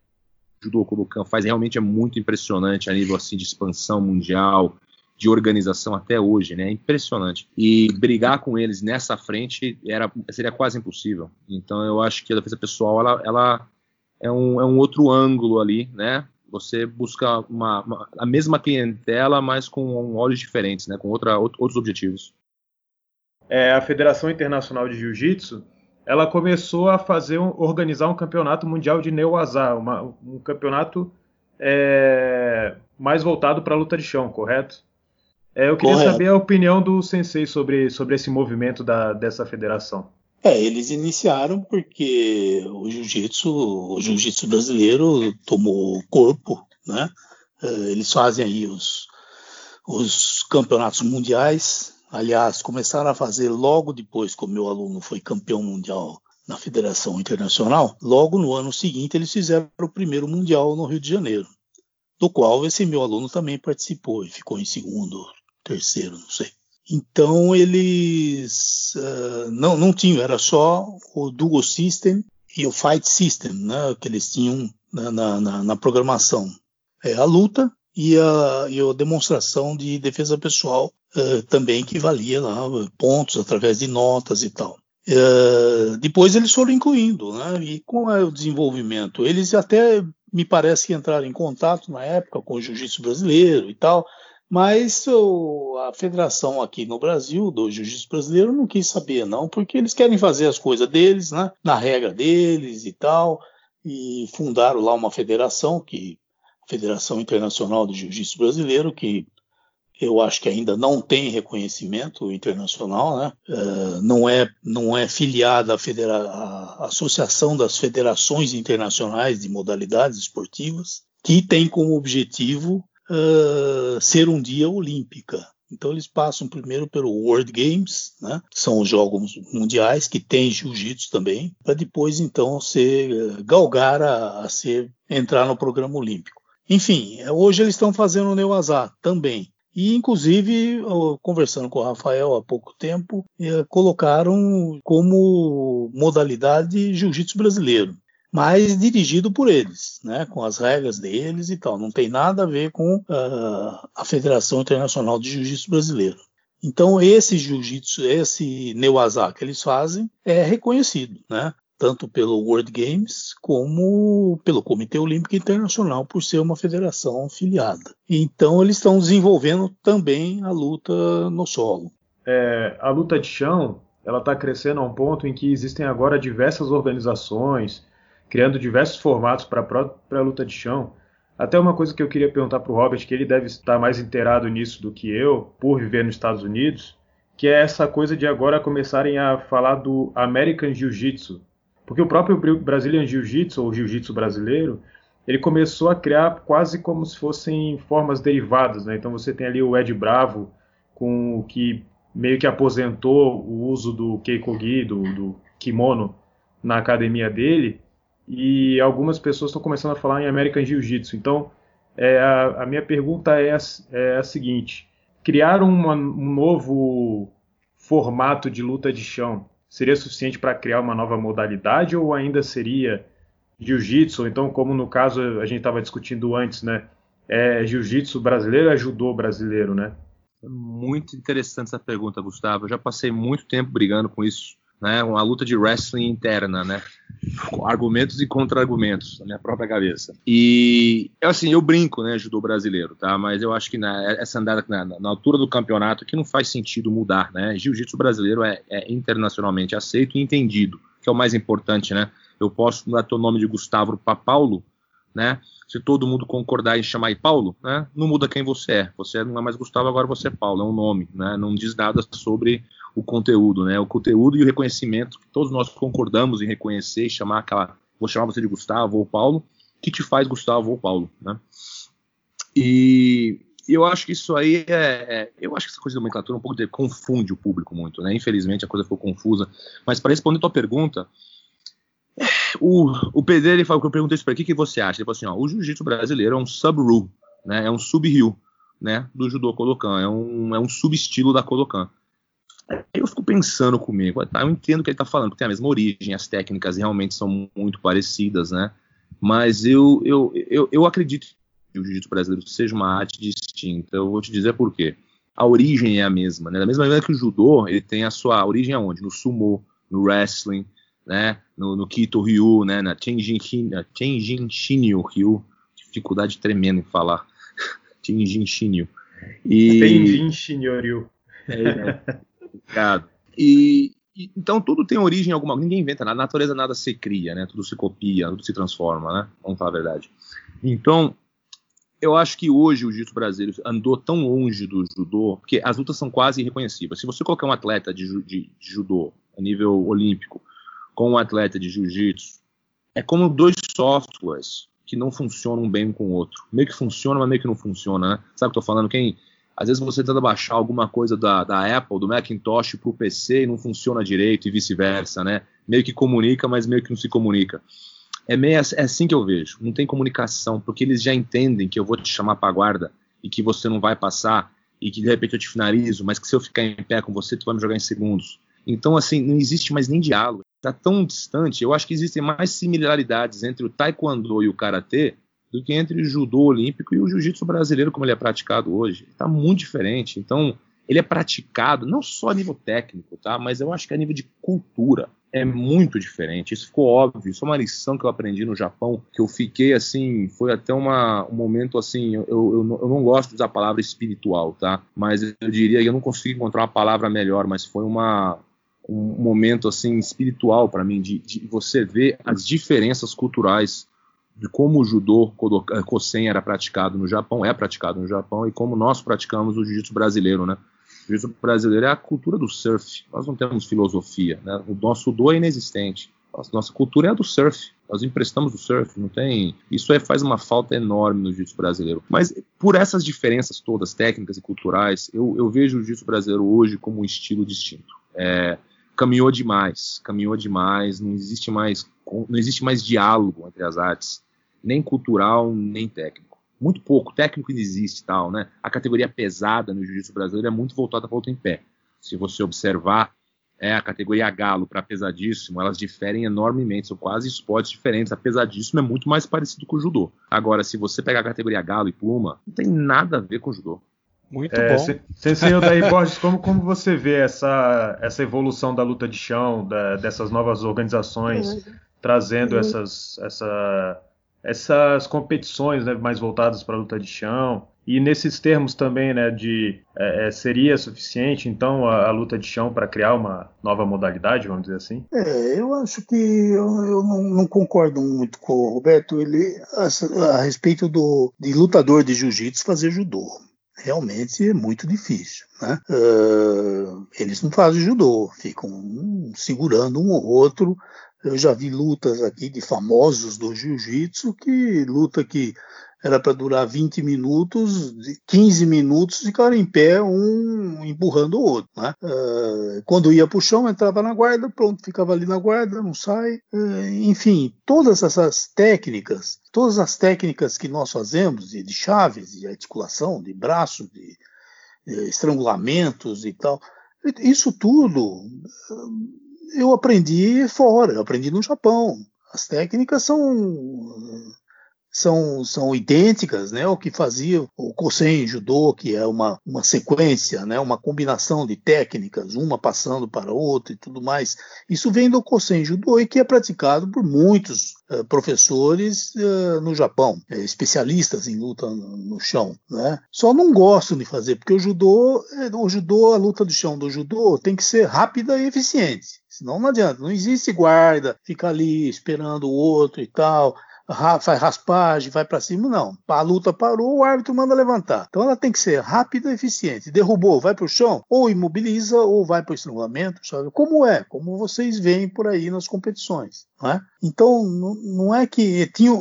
O judô Kodokan faz realmente é muito impressionante a nível assim de expansão mundial, de organização até hoje, né? É impressionante. E brigar com eles nessa frente era, seria quase impossível. Então eu acho que a defesa pessoal ela, ela é, um, é um outro ângulo ali, né? Você busca uma, uma, a mesma clientela, mas com olhos diferentes, né? Com outra, outros objetivos.
É, a Federação Internacional de Jiu-Jitsu ela começou a fazer um, organizar um campeonato mundial de Neuazá, um campeonato é, mais voltado para a luta de chão, correto? É, eu queria Correto. saber a opinião do Sensei sobre, sobre esse movimento da, dessa federação.
É, eles iniciaram porque o jiu-jitsu, o jiu-jitsu brasileiro tomou corpo, né? É, eles fazem aí os, os campeonatos mundiais. Aliás, começaram a fazer logo depois que o meu aluno foi campeão mundial na Federação Internacional. Logo no ano seguinte, eles fizeram o primeiro mundial no Rio de Janeiro, do qual esse meu aluno também participou e ficou em segundo, terceiro, não sei. Então eles uh, não, não tinham, era só o Dual System e o Fight System, né, que eles tinham na, na, na programação. É a luta e a, e a demonstração de defesa pessoal uh, também que valia lá pontos através de notas e tal. Uh, depois eles foram incluindo, né, e com o desenvolvimento, eles até me parece que entraram em contato na época com o jiu-jitsu brasileiro e tal, mas o, a federação aqui no Brasil, do Jiu-Jitsu brasileiro, não quis saber, não, porque eles querem fazer as coisas deles, né, na regra deles e tal, e fundaram lá uma federação, que a Federação Internacional do Jiu-Jitsu Brasileiro, que eu acho que ainda não tem reconhecimento internacional, né? Uh, não, é, não é filiada à, Federa à Associação das Federações Internacionais de Modalidades Esportivas, que tem como objetivo uh, ser um dia olímpica. Então eles passam primeiro pelo World Games, né, são os jogos mundiais que tem jiu-jitsu também, para depois então ser galgar a, a, ser entrar no programa olímpico. Enfim, hoje eles estão fazendo o Neuazá também. E, inclusive, conversando com o Rafael há pouco tempo, colocaram como modalidade jiu-jitsu brasileiro mas dirigido por eles, né, com as regras deles e tal. Não tem nada a ver com uh, a Federação Internacional de Jiu-Jitsu Brasileiro. Então esse jiu-jitsu, esse neuazá que eles fazem é reconhecido, né? tanto pelo World Games como pelo Comitê Olímpico Internacional por ser uma federação afiliada. Então eles estão desenvolvendo também a luta no solo.
É, a luta de chão ela está crescendo a um ponto em que existem agora diversas organizações criando diversos formatos para a própria luta de chão. Até uma coisa que eu queria perguntar para o Robert, que ele deve estar mais inteirado nisso do que eu, por viver nos Estados Unidos, que é essa coisa de agora começarem a falar do American Jiu-Jitsu. Porque o próprio Brazilian Jiu-Jitsu, ou Jiu-Jitsu brasileiro, ele começou a criar quase como se fossem formas derivadas. Né? Então você tem ali o Ed Bravo, com o que meio que aposentou o uso do keikogi, do, do kimono, na academia dele, e algumas pessoas estão começando a falar em American Jiu-Jitsu. Então, é, a, a, minha pergunta é a, é a seguinte: criar uma, um novo formato de luta de chão seria suficiente para criar uma nova modalidade ou ainda seria jiu-jitsu? Então, como no caso a gente estava discutindo antes, né? É jiu-jitsu brasileiro é judô brasileiro, né?
Muito interessante essa pergunta, Gustavo. Eu já passei muito tempo brigando com isso, né? Uma luta de wrestling interna, né? Argumentos e contra-argumentos na minha própria cabeça. E assim, eu brinco, né, judô brasileiro, tá? Mas eu acho que na, essa andada na, na, altura do campeonato que não faz sentido mudar, né? Jiu-jitsu brasileiro é, é internacionalmente aceito e entendido, que é o mais importante, né? Eu posso mudar teu nome de Gustavo para Paulo, né? Se todo mundo concordar em chamar Paulo, né? Não muda quem você é. Você não é mais Gustavo, agora você é Paulo, é um nome, né? Não diz nada sobre o conteúdo, né? O conteúdo e o reconhecimento que todos nós concordamos em reconhecer e chamar aquela, vou chamar você de Gustavo ou Paulo, que te faz Gustavo ou Paulo, né? E eu acho que isso aí é, é, eu acho que essa coisa de nomenclatura um pouco de, confunde o público muito, né? Infelizmente a coisa ficou confusa. Mas para responder a tua pergunta, o, o PD, ele falou que eu perguntei isso para o que, você acha? Ele falou assim, ó, o jiu-jitsu brasileiro é um sub-rule, né? É um sub-ryu, né? Do judô Kodokan, é um, é um sub-estilo da Kodokan. Eu fico pensando comigo, tá, eu entendo o que ele está falando, porque tem a mesma origem, as técnicas realmente são muito parecidas, né? Mas eu, eu, eu, eu acredito que o jiu-jitsu brasileiro seja uma arte distinta. Eu vou te dizer por quê. A origem é a mesma, né? Da mesma maneira que o judô, ele tem a sua origem aonde? No sumo, no wrestling, né? No, no Kito Ryu, né? Na Tenjin, Shinyu Ryu. Dificuldade tremenda em falar. Tenjin Shinyu.
E... Tenjin Shinyu. É,
é, complicado. E, e, então tudo tem origem alguma. Ninguém inventa nada. Na natureza nada se cria, né? Tudo se copia, tudo se transforma, né? Vamos falar a verdade. Então, eu acho que hoje o jiu-jitsu brasileiro andou tão longe do judô, porque as lutas são quase irreconhecíveis. Se você colocar um atleta de, de, de judô a nível olímpico com um atleta de jiu-jitsu, é como dois softwares que não funcionam bem um com o outro. Meio que funciona, mas meio que não funciona, né? Sabe o que eu tô falando? Quem, às vezes você tenta baixar alguma coisa da, da Apple, do Macintosh para o PC e não funciona direito e vice-versa, né? Meio que comunica, mas meio que não se comunica. É meio é assim que eu vejo. Não tem comunicação, porque eles já entendem que eu vou te chamar para guarda e que você não vai passar e que de repente eu te finalizo, mas que se eu ficar em pé com você, tu vai me jogar em segundos. Então, assim, não existe mais nem diálogo. Está tão distante. Eu acho que existem mais similaridades entre o taekwondo e o karatê do que entre o judô olímpico e o jiu-jitsu brasileiro, como ele é praticado hoje. Está muito diferente. Então, ele é praticado não só a nível técnico, tá? Mas eu acho que a nível de cultura é muito diferente. Isso ficou óbvio. Isso é uma lição que eu aprendi no Japão, que eu fiquei assim, foi até uma, um momento assim, eu, eu, eu não gosto de usar a palavra espiritual, tá? Mas eu diria que eu não consigo encontrar uma palavra melhor, mas foi uma um momento assim espiritual para mim de, de, você ver as diferenças culturais de como o judô Kosen era praticado no Japão, é praticado no Japão e como nós praticamos o jiu-jitsu brasileiro, né? O jiu-jitsu brasileiro é a cultura do surf. Nós não temos filosofia, né? O nosso do é inexistente. Nossa cultura é a do surf. Nós emprestamos o surf, não tem. Isso é, faz uma falta enorme no jiu-jitsu brasileiro. Mas por essas diferenças todas, técnicas e culturais, eu, eu vejo o jiu-jitsu brasileiro hoje como um estilo distinto. É, caminhou demais, caminhou demais, não existe mais, não existe mais diálogo entre as artes, nem cultural, nem técnico. Muito pouco, técnico ainda existe tal, né? A categoria pesada no jiu-jitsu brasileiro é muito voltada para o em pé. Se você observar, é a categoria galo para pesadíssimo, elas diferem enormemente, são quase esportes diferentes. A pesadíssimo é muito mais parecido com o judô. Agora, se você pegar a categoria galo e pluma, não tem nada a ver com o judô.
Muito é, bom.
Sensei Daí Borges, como, como você vê essa, essa evolução da luta de chão, da, dessas novas organizações, trazendo essas, essa, essas competições né, mais voltadas para a luta de chão? E nesses termos também, né, de é, é seria suficiente então a, a luta de chão para criar uma nova modalidade, vamos dizer assim?
É, eu acho que eu, eu não, não, concordo muito com o Roberto ele a, a respeito do de lutador de jiu-jitsu fazer judô realmente é muito difícil. Né? Uh, eles não fazem judô, ficam segurando um ou outro. Eu já vi lutas aqui de famosos do jiu-jitsu que luta que era para durar 20 minutos, 15 minutos ficaram em pé, um empurrando o outro. Né? Uh, quando ia para o chão, entrava na guarda, pronto, ficava ali na guarda, não sai. Uh, enfim, todas essas técnicas, todas as técnicas que nós fazemos, de, chaves, de articulação, de braço, de, de estrangulamentos e tal, isso tudo eu aprendi fora, eu aprendi no Japão. As técnicas são são, são idênticas, né, o que fazia o Kosen Judô, que é uma, uma sequência, né, uma combinação de técnicas, uma passando para outra e tudo mais. Isso vem do Kosen Judô e que é praticado por muitos uh, professores uh, no Japão, uh, especialistas em luta no, no, chão. Né. Só não gosto de fazer, porque o judô, o judô, a luta do chão do judô tem que ser rápida e eficiente. Senão não adianta, não existe guarda, fica ali esperando o outro e tal faz raspagem, vai para cima, não. A luta parou, o árbitro manda levantar. Então ela tem que ser rápida e eficiente. Derrubou, vai para o chão, ou imobiliza, ou vai para o estrangulamento, sabe? Como é, como vocês veem por aí nas competições. Não é? Então, não é que tinha.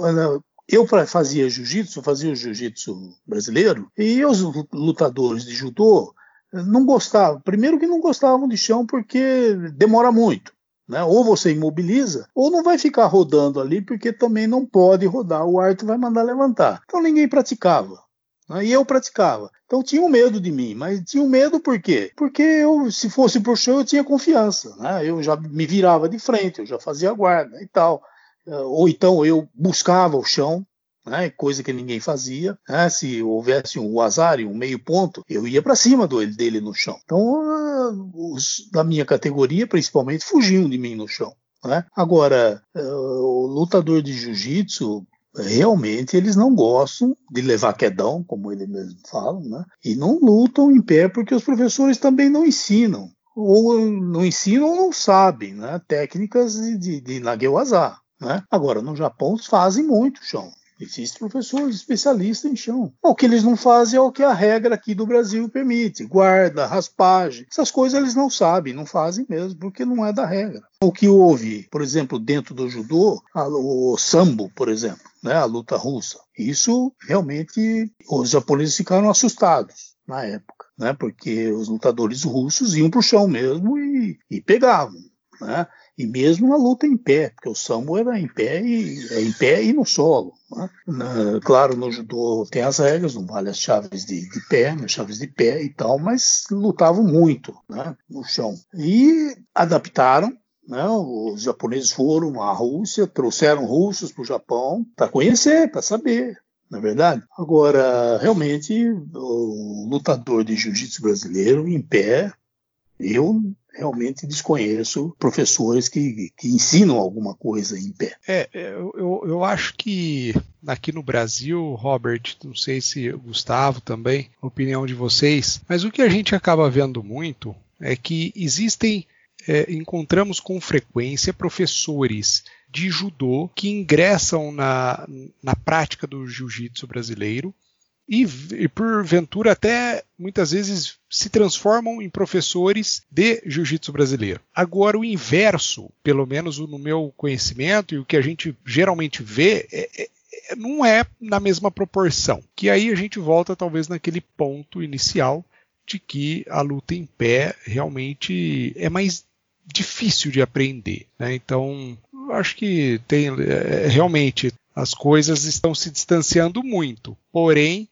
Eu fazia jiu-jitsu, fazia o jiu-jitsu brasileiro, e os lutadores de judô não gostavam. Primeiro que não gostavam de chão porque demora muito. Né? Ou você imobiliza, ou não vai ficar rodando ali, porque também não pode rodar, o árbitro vai mandar levantar. Então ninguém praticava. Né? E eu praticava. Então tinham medo de mim, mas tinham medo por quê? Porque eu, se fosse pro show, eu tinha confiança. Né? Eu já me virava de frente, eu já fazia guarda e tal. Ou então eu buscava o chão, né, coisa que ninguém fazia. Né, se houvesse um azar e um meio ponto, eu ia para cima do, dele no chão. Então, uh, os da minha categoria, principalmente, fugiam de mim no chão. Né? Agora, uh, o lutador de jiu-jitsu, realmente eles não gostam de levar quedão, como eles mesmos falam, né? e não lutam em pé porque os professores também não ensinam. Ou não ensinam ou não sabem né? técnicas de, de, de. Né? Agora, no Japão, fazem muito chão. Existem professores especialistas em chão. O que eles não fazem é o que a regra aqui do Brasil permite: guarda, raspagem. Essas coisas eles não sabem, não fazem mesmo, porque não é da regra. O que houve, por exemplo, dentro do judô, o sambo, por exemplo, né, a luta russa, isso realmente os japoneses ficaram assustados na época, né, porque os lutadores russos iam para o chão mesmo e, e pegavam. Né? E mesmo na luta em pé, porque o sambo era em pé e é em pé e no solo. Né? Na, claro, no judô tem as regras, não vale as chaves de, de pé, as chaves de pé e tal, mas lutavam muito né, no chão. E adaptaram né? Os japoneses foram à Rússia, trouxeram russos para o Japão para conhecer, para saber, na é verdade. Agora, realmente, o lutador de jiu-jitsu brasileiro em pé, eu realmente desconheço professores que, que ensinam alguma coisa em pé.
É, é eu, eu acho que aqui no Brasil, Robert, não sei se Gustavo também, opinião de vocês, mas o que a gente acaba vendo muito é que existem, é, encontramos com frequência professores de judô que ingressam na, na prática do jiu-jitsu brasileiro e, e porventura até muitas vezes se transformam em professores de jiu-jitsu brasileiro. Agora, o inverso, pelo menos no meu conhecimento e o que a gente geralmente vê, é, é, é, não é na mesma proporção. Que aí a gente volta talvez naquele ponto inicial de que a luta em pé realmente é mais difícil de aprender. Né? Então, acho que tem é, realmente as coisas estão se distanciando muito. Porém,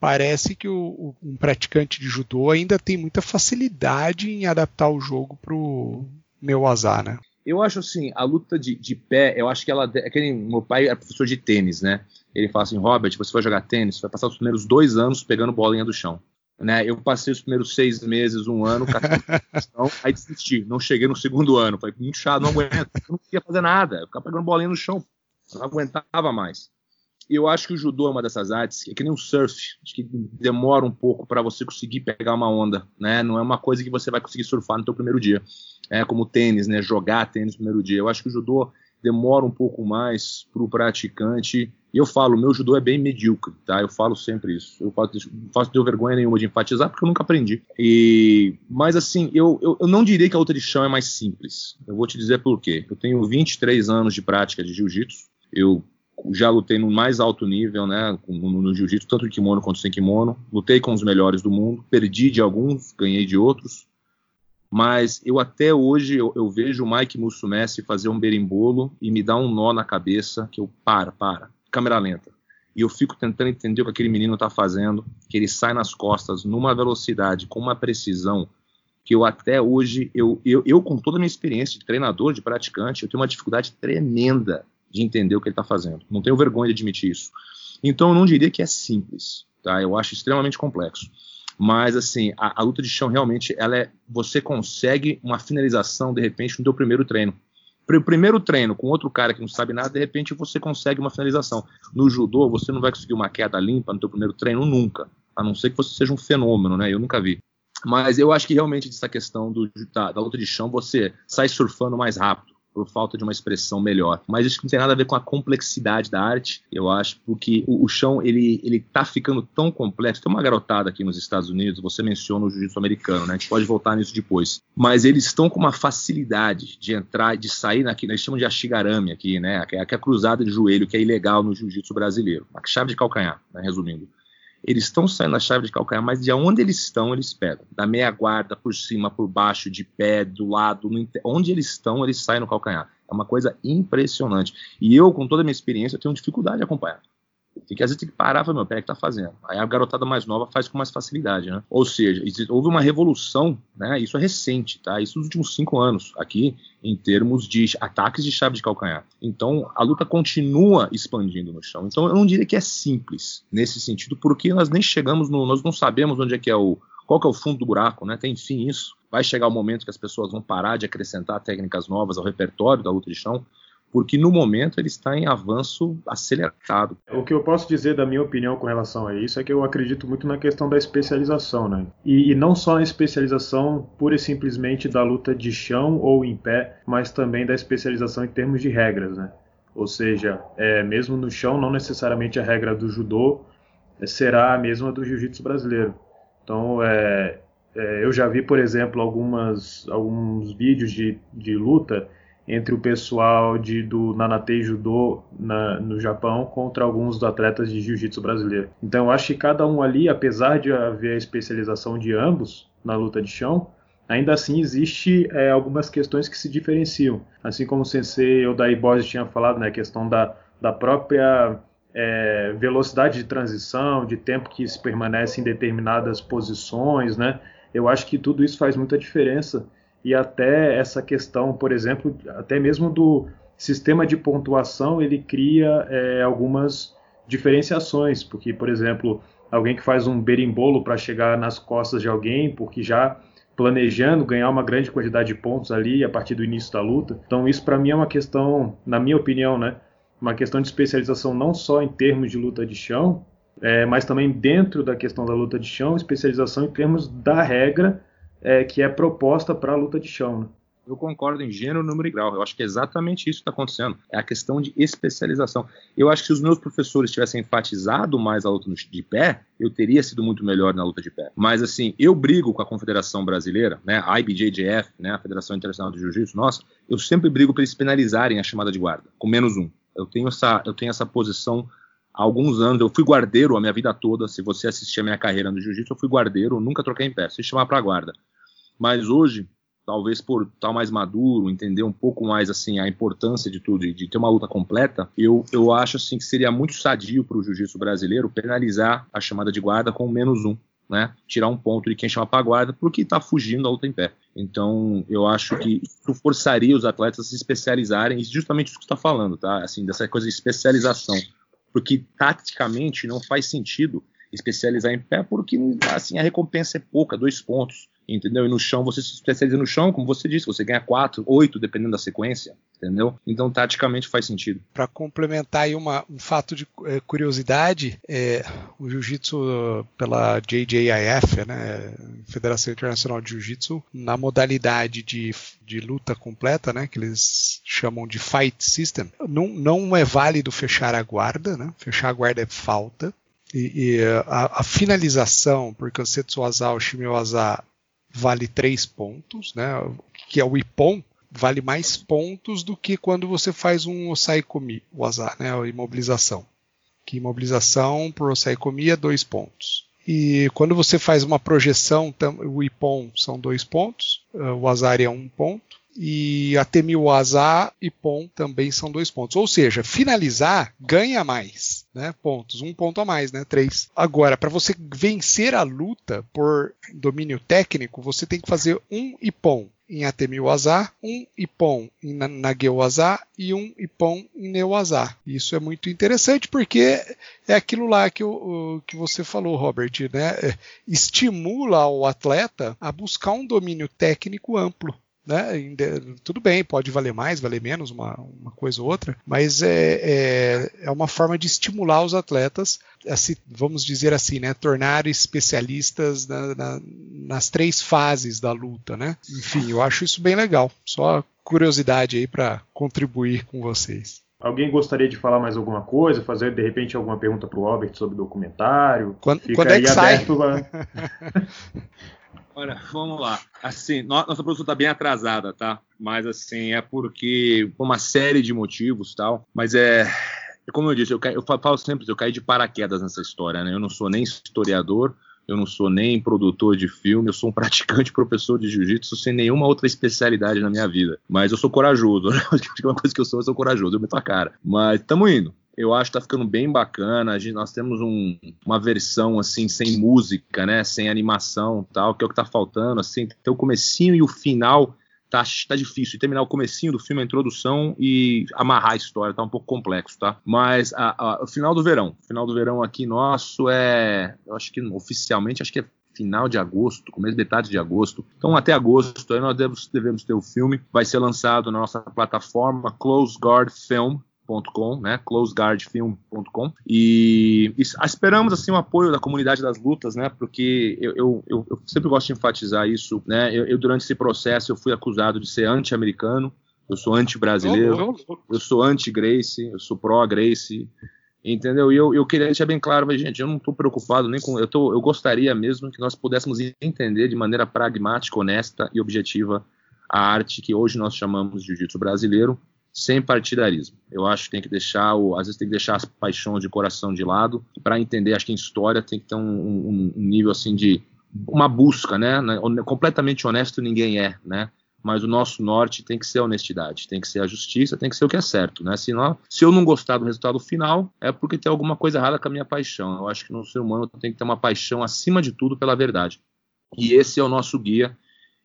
parece que o, o, um praticante de judô ainda tem muita facilidade em adaptar o jogo pro meu azar, né?
Eu acho assim, a luta de, de pé, eu acho que ela. Aquele, meu pai é professor de tênis, né? Ele fala assim, Robert, você vai jogar tênis, vai passar os primeiros dois anos pegando bolinha do chão. Né? Eu passei os primeiros seis meses, um ano, aí desisti. Não cheguei no segundo ano. Falei, muito chato, não aguento. Não queria fazer nada. Eu ficava pegando bolinha no chão. Eu não aguentava mais. Eu acho que o judô é uma dessas artes que é que nem o surf, que demora um pouco para você conseguir pegar uma onda, né? Não é uma coisa que você vai conseguir surfar no teu primeiro dia. É como tênis, né? Jogar tênis no primeiro dia. Eu acho que o judô demora um pouco mais para o praticante. E eu falo, meu judô é bem medíocre, tá? Eu falo sempre isso. Eu faço, faço de vergonha nenhuma de enfatizar porque eu nunca aprendi. E, mas assim, eu, eu, eu, não diria que a luta de chão é mais simples. Eu vou te dizer por quê. Eu tenho 23 anos de prática de jiu-jitsu. Eu já lutei no mais alto nível, né, no, no jiu-jitsu, tanto de kimono quanto sem kimono. Lutei com os melhores do mundo, perdi de alguns, ganhei de outros. Mas eu até hoje eu, eu vejo o Mike Mussumessi fazer um berimbolo e me dá um nó na cabeça que eu para, para, câmera lenta. E eu fico tentando entender o que aquele menino está fazendo, que ele sai nas costas numa velocidade, com uma precisão que eu até hoje, eu, eu, eu com toda a minha experiência de treinador, de praticante, eu tenho uma dificuldade tremenda de entender o que ele está fazendo. Não tenho vergonha de admitir isso. Então eu não diria que é simples, tá? Eu acho extremamente complexo. Mas assim, a, a luta de chão realmente, ela é, você consegue uma finalização de repente no teu primeiro treino. O primeiro treino com outro cara que não sabe nada, de repente você consegue uma finalização. No judô, você não vai conseguir uma queda limpa no teu primeiro treino nunca, a não ser que você seja um fenômeno, né? Eu nunca vi. Mas eu acho que realmente essa questão do, da, da luta de chão, você sai surfando mais rápido por falta de uma expressão melhor. Mas isso não tem nada a ver com a complexidade da arte, eu acho, porque o, o chão ele ele tá ficando tão complexo. Tem uma garotada aqui nos Estados Unidos, você menciona o jiu-jitsu americano, né? A gente pode voltar nisso depois. Mas eles estão com uma facilidade de entrar, de sair naquilo, eles chamam de ashigarami aqui, né? Que é a cruzada de joelho que é ilegal no jiu-jitsu brasileiro, a chave de calcanhar, né? resumindo eles estão saindo da chave de calcanhar, mas de onde eles estão, eles pegam. Da meia guarda, por cima, por baixo, de pé, do lado, onde eles estão, eles saem no calcanhar. É uma coisa impressionante. E eu, com toda a minha experiência, tenho dificuldade de acompanhar. Tem que, às vezes tem que parar e falar, meu, peraí, que tá fazendo? Aí a garotada mais nova faz com mais facilidade, né? Ou seja, houve uma revolução, né? Isso é recente, tá? Isso nos últimos cinco anos, aqui, em termos de ataques de chave de calcanhar. Então, a luta continua expandindo no chão. Então, eu não diria que é simples nesse sentido, porque nós nem chegamos no. Nós não sabemos onde é que é o. Qual que é o fundo do buraco, né? Tem fim isso. Vai chegar o momento que as pessoas vão parar de acrescentar técnicas novas ao repertório da luta de chão porque no momento ele está em avanço acelerado.
O que eu posso dizer da minha opinião com relação a isso é que eu acredito muito na questão da especialização, né? E, e não só na especialização pura e simplesmente da luta de chão ou em pé, mas também da especialização em termos de regras, né? Ou seja, é, mesmo no chão, não necessariamente a regra do judô será a mesma do jiu-jitsu brasileiro. Então, é, é, eu já vi, por exemplo, algumas, alguns vídeos de, de luta entre o pessoal de, do Nanatei Judô na, no Japão contra alguns atletas de jiu-jitsu brasileiro. Então eu acho que cada um ali, apesar de haver a especialização de ambos na luta de chão, ainda assim existe é, algumas questões que se diferenciam. Assim como o sensei Odai Boys tinha falado, né, a questão da, da própria é, velocidade de transição, de tempo que se permanece em determinadas posições, né? Eu acho que tudo isso faz muita diferença e até essa questão, por exemplo, até mesmo do sistema de pontuação, ele cria é, algumas diferenciações, porque, por exemplo, alguém que faz um berimbolo para chegar nas costas de alguém, porque já planejando ganhar uma grande quantidade de pontos ali a partir do início da luta. Então isso para mim é uma questão, na minha opinião, né, uma questão de especialização não só em termos de luta de chão, é, mas também dentro da questão da luta de chão, especialização em termos da regra é, que é proposta para a luta de chão. Né?
Eu concordo em gênero, número e grau. Eu acho que é exatamente isso que está acontecendo. É a questão de especialização. Eu acho que se os meus professores tivessem enfatizado mais a luta de pé, eu teria sido muito melhor na luta de pé. Mas assim, eu brigo com a Confederação Brasileira, né, a IBJJF, né, a Federação Internacional de Jiu-Jitsu, nossa, eu sempre brigo para eles penalizarem a chamada de guarda, com menos um. Eu tenho essa, eu tenho essa posição há alguns anos. Eu fui guardeiro a minha vida toda. Se você assistir a minha carreira no jiu-jitsu, eu fui guardeiro, nunca troquei em pé, se chamar para guarda. Mas hoje, talvez por estar mais maduro, entender um pouco mais assim a importância de tudo, de ter uma luta completa, eu, eu acho assim que seria muito sadio para o jiu-jitsu brasileiro penalizar a chamada de guarda com menos um. Né, tirar um ponto de quem chama para guarda porque está fugindo da luta em pé. Então, eu acho que isso forçaria os atletas a se especializarem, justamente isso que está falando, tá? Assim, dessa coisa de especialização, porque taticamente não faz sentido especializar em pé, porque assim a recompensa é pouca, dois pontos entendeu? E no chão você se especializa no chão, como você disse, você ganha quatro, oito, dependendo da sequência, entendeu? Então, taticamente faz sentido.
Para complementar aí uma, um fato de é, curiosidade, é, o Jiu-Jitsu pela JJIF, né, Federação Internacional de Jiu-Jitsu, na modalidade de, de luta completa, né, que eles chamam de Fight System, não, não é válido fechar a guarda, né? Fechar a guarda é falta. E, e a, a, finalização por Kansetsu Waza ou Shimiwaza vale 3 pontos, né? que é o Ipon, vale mais pontos do que quando você faz um Osaikomi, o azar, né? a imobilização. Que imobilização por Osaikomi é 2 pontos. E quando você faz uma projeção, o Ipon são 2 pontos, eh, o azar é 1 um ponto, e a Temiwaza e Pon também são dois pontos. Ou seja, finalizar ganha mais, né? Pontos, um ponto a mais, né? Três. Agora, para você vencer a luta por domínio técnico, você tem que fazer um Ipon em Atemiwaza, um Ipon em Nagewaza e um Ipon em Neuwaza. Isso é muito interessante porque é aquilo lá que, o, que você falou, Robert, né? É, estimula o atleta a buscar um domínio técnico amplo né? Tudo bem, pode valer mais, valer menos, uma, uma coisa ou outra, mas é, é, é uma forma de estimular os atletas a se, vamos dizer assim, né, tornar especialistas na, na, nas três fases da luta, né? Enfim, eu acho isso bem legal. Só curiosidade aí para contribuir com vocês.
Alguém gostaria de falar mais alguma coisa, fazer de repente alguma pergunta para o Robert sobre o documentário?
Quando, quando é que sai?
Olha, vamos lá. Assim, nossa produção está bem atrasada, tá? Mas assim, é porque por uma série de motivos tal. Mas é, como eu disse, eu, eu falo sempre, eu caí de paraquedas nessa história, né? Eu não sou nem historiador, eu não sou nem produtor de filme, eu sou um praticante professor de jiu-jitsu sem nenhuma outra especialidade na minha vida. Mas eu sou corajoso, né? Uma coisa que eu sou, eu sou corajoso, eu meto a cara. Mas estamos indo eu acho que tá ficando bem bacana. A gente, nós temos um, uma versão assim sem música, né, sem animação, tal, que é o que tá faltando, assim, ter o comecinho e o final tá, tá difícil. E terminar o comecinho do filme, a introdução e amarrar a história, tá um pouco complexo, tá? Mas a, a, o final do verão, o final do verão aqui nosso é, eu acho que oficialmente acho que é final de agosto, começo metade de agosto. Então até agosto aí nós devemos, devemos ter o filme. Vai ser lançado na nossa plataforma Close Guard Film com, né, closeguardfilm.com e, e, esperamos assim o apoio da comunidade das lutas, né, porque eu, eu, eu, eu sempre gosto de enfatizar isso, né, eu, eu, durante esse processo eu fui acusado de ser anti-americano, eu sou anti-brasileiro, eu sou anti-Grace, eu sou pró-Grace, entendeu? E eu, eu queria deixar bem claro, mas gente, eu não estou preocupado nem com, eu, tô, eu gostaria mesmo que nós pudéssemos entender de maneira pragmática, honesta e objetiva a arte que hoje nós chamamos de jiu-jitsu brasileiro, sem partidarismo. Eu acho que tem que deixar, às vezes tem que deixar as paixões de coração de lado. Para entender, acho que em história tem que ter um, um, um nível assim de uma busca, né? Completamente honesto ninguém é, né? Mas o nosso norte tem que ser a honestidade, tem que ser a justiça, tem que ser o que é certo, né? Se, não, se eu não gostar do resultado final, é porque tem alguma coisa errada com a minha paixão. Eu acho que no ser humano tem que ter uma paixão acima de tudo pela verdade. E esse é o nosso guia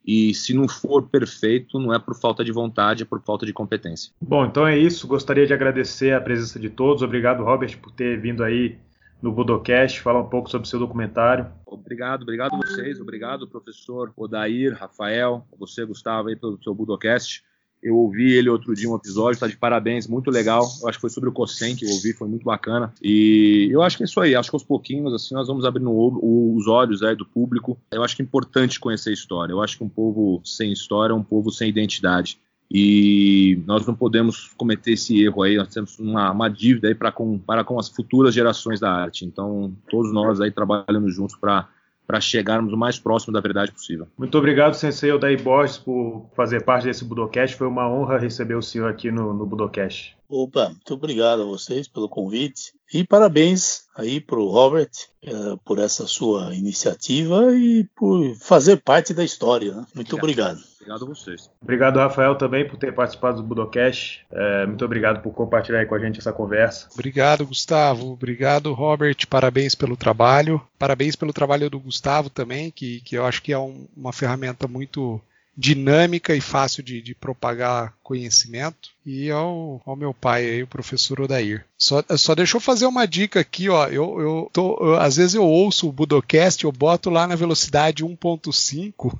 e se não for perfeito, não é por falta de vontade, é por falta de competência.
Bom, então é isso. Gostaria de agradecer a presença de todos. Obrigado, Robert, por ter vindo aí no Budocast falar um pouco sobre o seu documentário.
Obrigado, obrigado a vocês, obrigado professor Odair, Rafael, você Gustavo aí pelo seu Budocast. Eu ouvi ele outro dia um episódio, tá de parabéns, muito legal. Eu acho que foi sobre o COSEM que eu ouvi, foi muito bacana. E eu acho que é isso aí, acho que aos pouquinhos, assim, nós vamos abrindo os olhos aí do público. Eu acho que é importante conhecer a história. Eu acho que um povo sem história é um povo sem identidade. E nós não podemos cometer esse erro aí, nós temos uma, uma dívida aí com, para com as futuras gerações da arte. Então, todos nós aí trabalhando juntos para para chegarmos o mais próximo da verdade possível.
Muito obrigado, Sensei Odair Borges, por fazer parte desse Budocast. Foi uma honra receber o senhor aqui no, no Budocast.
Opa, muito obrigado a vocês pelo convite e parabéns aí para o Robert uh, por essa sua iniciativa e por fazer parte da história. Né? Muito obrigado. obrigado.
Obrigado a vocês.
Obrigado, Rafael, também por ter participado do Budocast. É, muito obrigado por compartilhar com a gente essa conversa.
Obrigado, Gustavo. Obrigado, Robert. Parabéns pelo trabalho. Parabéns pelo trabalho do Gustavo também, que, que eu acho que é um, uma ferramenta muito dinâmica e fácil de, de propagar conhecimento. E ao, ao, meu pai aí, o professor Odair. Só, só deixa eu fazer uma dica aqui, ó. Eu, eu, tô, eu, às vezes eu ouço o Budocast, eu boto lá na velocidade 1.5.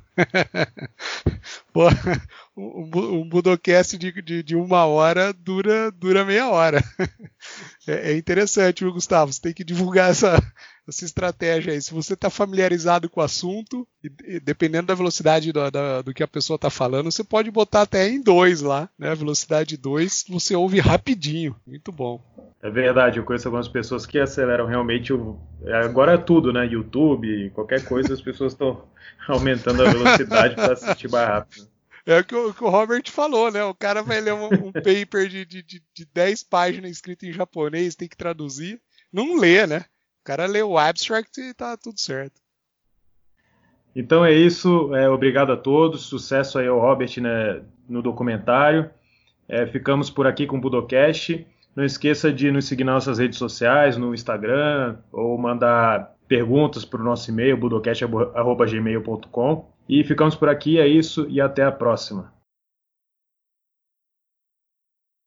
um, Budocast de, de, de, uma hora dura, dura meia hora. É, é interessante, viu, Gustavo? Você tem que divulgar essa, essa estratégia aí. Se você está familiarizado com o assunto, e, e, dependendo da velocidade do, da, do que a pessoa está falando, você pode botar até em 2 lá, né? Velocidade 2, você ouve rapidinho. Muito bom.
É verdade, eu conheço algumas pessoas que aceleram realmente. O, agora é tudo, né? YouTube, qualquer coisa, as pessoas estão aumentando a velocidade para assistir mais rápido.
É o que, o que, o Robert falou, né? O cara vai ler um, um paper de, de, de 10 páginas escrito em japonês, tem que traduzir. Não lê, né? O cara lê o abstract e tá tudo certo.
Então é isso. É, obrigado a todos. Sucesso aí ao Robert né, no documentário. É, ficamos por aqui com o Budocast. Não esqueça de nos seguir nas nossas redes sociais, no Instagram, ou mandar perguntas para o nosso e-mail, budocast.gmail.com. E ficamos por aqui, é isso, e até a próxima.